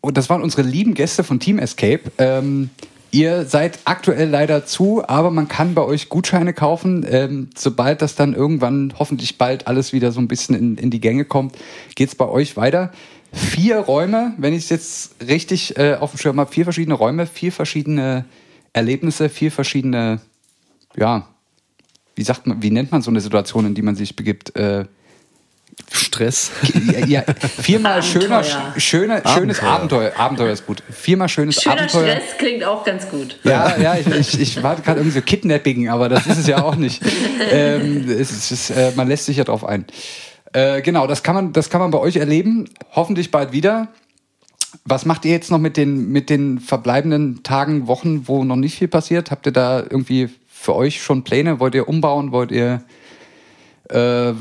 das waren unsere lieben Gäste von Team Escape. Ähm, ihr seid aktuell leider zu, aber man kann bei euch Gutscheine kaufen. Ähm, sobald das dann irgendwann hoffentlich bald alles wieder so ein bisschen in, in die Gänge kommt, geht's bei euch weiter. Vier Räume, wenn ich es jetzt richtig äh, auf dem Schirm habe, vier verschiedene Räume, vier verschiedene Erlebnisse, vier verschiedene, ja, wie sagt man, wie nennt man so eine Situation, in die man sich begibt? Äh, Stress. ja, ja, viermal schöner, Abenteuer. schöner, schönes Abenteuer. Abenteuer ist gut. Viermal schönes Schöner Abenteuer. Stress klingt auch ganz gut. Ja, ja, ich, ich, ich warte gerade irgendwie so Kidnapping, aber das ist es ja auch nicht. <laughs> ähm, es ist, äh, man lässt sich ja drauf ein. Äh, genau, das kann, man, das kann man bei euch erleben. Hoffentlich bald wieder. Was macht ihr jetzt noch mit den, mit den verbleibenden Tagen, Wochen, wo noch nicht viel passiert? Habt ihr da irgendwie für euch schon Pläne? Wollt ihr umbauen? Wollt ihr, äh,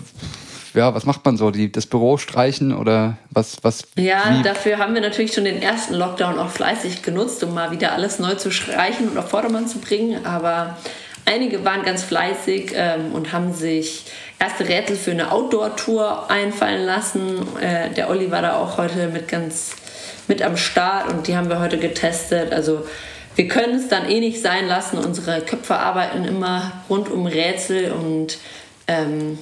ja, was macht man so? Die, das Büro streichen oder was? was Ja, wie- dafür haben wir natürlich schon den ersten Lockdown auch fleißig genutzt, um mal wieder alles neu zu streichen und auf Vordermann zu bringen. Aber einige waren ganz fleißig ähm, und haben sich erste Rätsel für eine Outdoor-Tour einfallen lassen. Äh, der Olli war da auch heute mit ganz mit am Start und die haben wir heute getestet. Also wir können es dann eh nicht sein lassen. Unsere Köpfe arbeiten immer rund um Rätsel und ähm,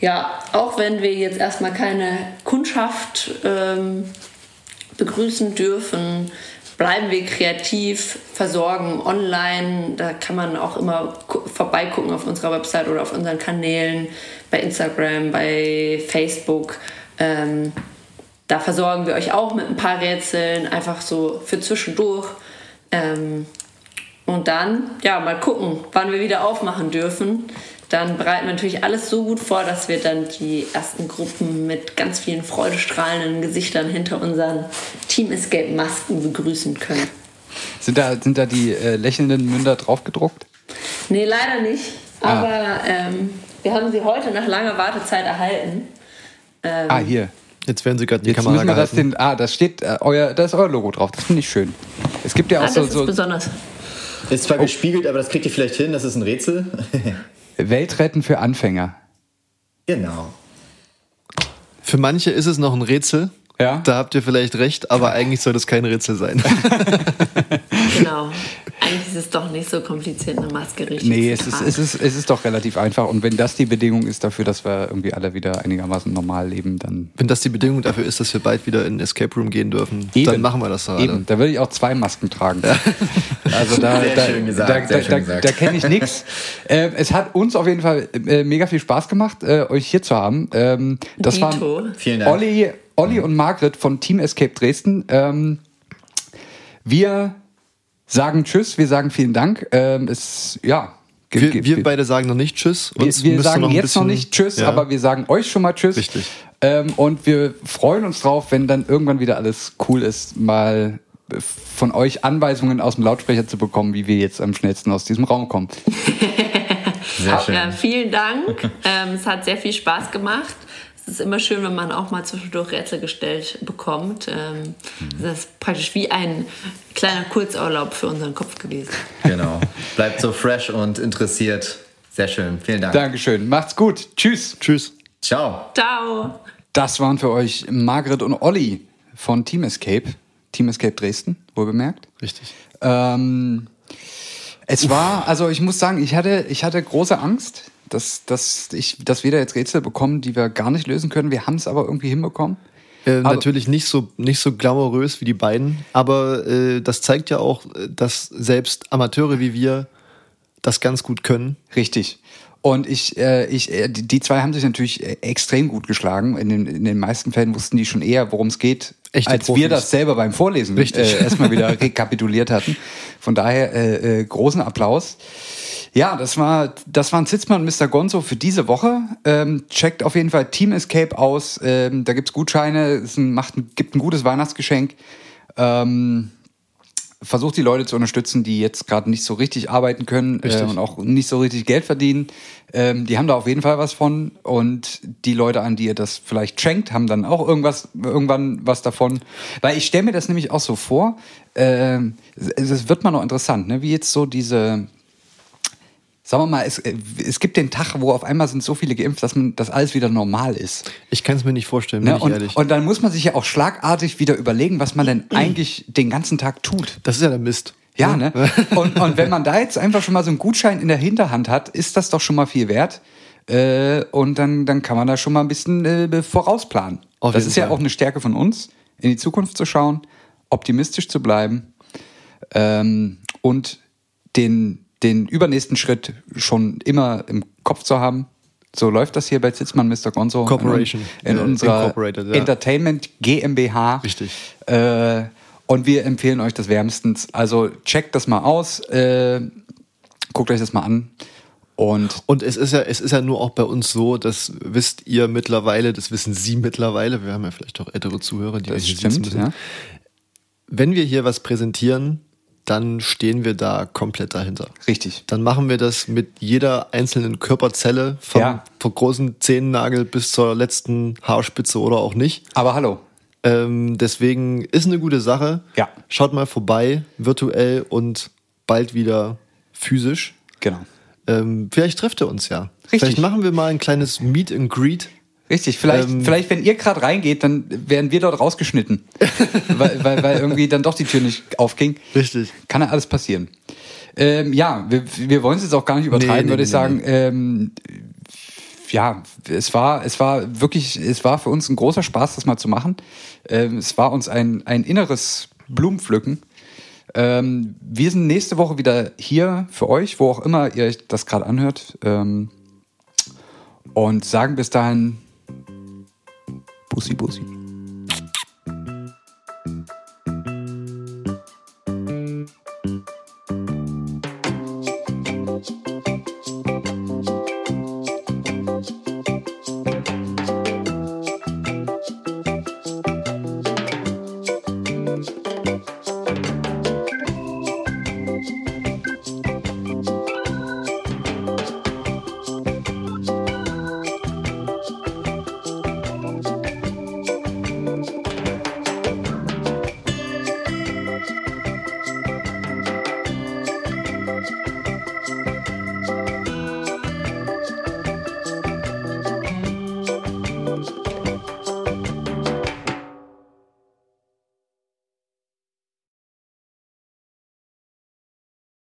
ja, auch wenn wir jetzt erstmal keine Kundschaft ähm, begrüßen dürfen, bleiben wir kreativ, versorgen online. Da kann man auch immer gu- vorbeigucken auf unserer Website oder auf unseren Kanälen, bei Instagram, bei Facebook. Ähm, da versorgen wir euch auch mit ein paar Rätseln, einfach so für zwischendurch. Ähm, und dann, ja, mal gucken, wann wir wieder aufmachen dürfen. Dann bereiten wir natürlich alles so gut vor, dass wir dann die ersten Gruppen mit ganz vielen freudestrahlenden Gesichtern hinter unseren Team Escape Masken begrüßen können. Sind da, sind da die äh, lächelnden Münder draufgedruckt? Nee, leider nicht. Ah. Aber ähm, wir haben sie heute nach langer Wartezeit erhalten. Ähm, Ah, hier. Jetzt werden sie gerade die Jetzt Kamera müssen wir das gehalten. den. Ah, das steht äh, euer, da ist euer Logo drauf. Das finde ich schön. Es gibt ja ah, auch das so, ist so besonders. Ist zwar gespiegelt, aber das kriegt ihr vielleicht hin, das ist ein Rätsel. <laughs> Weltretten für Anfänger. genau. Für manche ist es noch ein Rätsel. Ja. Da habt ihr vielleicht recht, aber eigentlich soll das kein Rätsel sein. <laughs> Genau. Eigentlich ist es doch nicht so kompliziert, eine Maske richtig Nee, zu es ist, tragen. es, ist, es ist doch relativ einfach. Und wenn das die Bedingung ist dafür, dass wir irgendwie alle wieder einigermaßen normal leben, dann. Wenn das die Bedingung dafür ist, dass wir bald wieder in den Escape Room gehen dürfen, dann machen wir das gerade. Eben, da würde ich auch zwei Masken tragen. <laughs> Also da, Sehr da, schön gesagt, da, sehr da, schön da, gesagt. da kenne ich nichts. <laughs> Ähm, es hat uns auf jeden Fall äh, mega viel Spaß gemacht, äh, euch hier zu haben. Ähm, das Dito. waren Vielen Dank. Olli, Olli und Margret von Team Escape Dresden. Ähm, wir sagen Tschüss, wir sagen vielen Dank. Ähm, es, ja, Wir, ge- wir beide sagen noch nicht Tschüss. wir, Uns wir müsste sagen noch jetzt noch bisschen- nicht Tschüss, Ja. aber wir sagen euch schon mal Tschüss. Richtig. Ähm, und wir freuen uns drauf, wenn dann irgendwann wieder alles cool ist, mal von euch Anweisungen aus dem Lautsprecher zu bekommen, wie wir jetzt am schnellsten aus diesem Raum kommen. <laughs> Sehr schön. Ja, vielen Dank. ähm, es hat sehr viel Spaß gemacht. Es ist immer schön, wenn man auch mal zwischendurch Rätsel gestellt bekommt. Ähm, Das ist praktisch wie ein kleiner Kurzurlaub für unseren Kopf gewesen. Genau. Bleibt so fresh und interessiert. Sehr schön. Vielen Dank. Dankeschön. Macht's gut. Tschüss. Tschüss. Ciao. Ciao! Das waren für euch Margret und Olli von Team Escape. Team Escape Dresden, wohl bemerkt. Richtig. Ähm, es war, also ich muss sagen, ich hatte, ich hatte große Angst, dass, dass, ich, dass wir da jetzt Rätsel bekommen, die wir gar nicht lösen können. Wir haben es aber irgendwie hinbekommen. Äh, natürlich nicht so, nicht so glamourös wie die beiden, aber äh, das zeigt ja auch, dass selbst Amateure wie wir das ganz gut können. Richtig. Und ich, äh, ich, äh, die, die zwei haben sich natürlich äh, extrem gut geschlagen. In den, in den meisten Fällen wussten die schon eher, worum es geht, Echte als Profis. wir das selber beim Vorlesen Richtig. Äh, <laughs> erstmal wieder rekapituliert hatten. Von daher äh, äh, großen Applaus. Ja, das war, das waren Sitzmann und Mr. Gonzo für diese Woche. Ähm, checkt auf jeden Fall Team Escape aus. Ähm, da gibt's Gutscheine, es ein, macht gibt ein gutes Weihnachtsgeschenk. Ähm, versucht die Leute zu unterstützen, die jetzt gerade nicht so richtig arbeiten können äh, und auch nicht so richtig Geld verdienen. Ähm, die haben da auf jeden Fall was von und die Leute, an die ihr das vielleicht schenkt, haben dann auch irgendwas irgendwann was davon. Weil ich stelle mir das nämlich auch so vor. es, es wird mal noch interessant, ne? wie jetzt so diese Sagen wir mal, es, äh, es gibt den Tag, wo auf einmal sind so viele geimpft, dass man, dass alles wieder normal ist. Ich kann es mir nicht vorstellen, bin Ne? ich Und, ehrlich. und dann muss man sich ja auch schlagartig wieder überlegen, was man denn <clears throat> eigentlich den ganzen Tag tut. das ist ja der Mist. Ja, ne? <laughs> Und, und wenn man da jetzt einfach schon mal so einen Gutschein in der Hinterhand hat, ist das doch schon mal viel wert. Äh, und dann, dann kann man da schon mal ein bisschen äh, vorausplanen. Auf das ist ja Fall. auch eine Stärke von uns, in die Zukunft zu schauen, optimistisch zu bleiben ähm, und den, den übernächsten Schritt schon immer im Kopf zu haben. So läuft das hier bei Zitzmann Mr. Gonzo. Corporation. In, in Äh, unserer ja. Entertainment GmbH. Richtig. Äh, und wir empfehlen euch das wärmstens. Also checkt das mal aus, äh, guckt euch das mal an. Und Und es ist ja, es ist ja nur auch bei uns so, das wisst ihr mittlerweile, das wissen Sie mittlerweile, wir haben ja vielleicht auch ältere Zuhörer, die das stimmt, wissen. ja. Wenn wir hier was präsentieren, dann stehen wir da komplett dahinter. Richtig. Dann machen wir das mit jeder einzelnen Körperzelle, vom, Ja. vom großen Zehennagel bis zur letzten Haarspitze oder auch nicht. Aber hallo. Ähm, deswegen ist eine gute Sache. Ja. Schaut mal vorbei, virtuell und bald wieder physisch. Genau. Ähm, vielleicht trefft ihr uns ja. Richtig. Vielleicht machen wir mal ein kleines Meet and Greet. Richtig, vielleicht, Ähm, vielleicht wenn ihr gerade reingeht, dann werden wir dort rausgeschnitten. <laughs> weil, weil, weil irgendwie dann doch die Tür nicht aufging. Richtig. Kann ja alles passieren. Ähm, ja, wir, wir wollen es jetzt auch gar nicht übertreiben, Nee, nee, würde ich nee, sagen. Ähm, ja, es war, es war wirklich, es war für uns ein großer Spaß, das mal zu machen. Ähm, es war uns ein, ein inneres Blumenpflücken. Ähm, wir sind nächste Woche wieder hier für euch, wo auch immer ihr euch das gerade anhört. Ähm, und sagen bis dahin Pussy, pussy.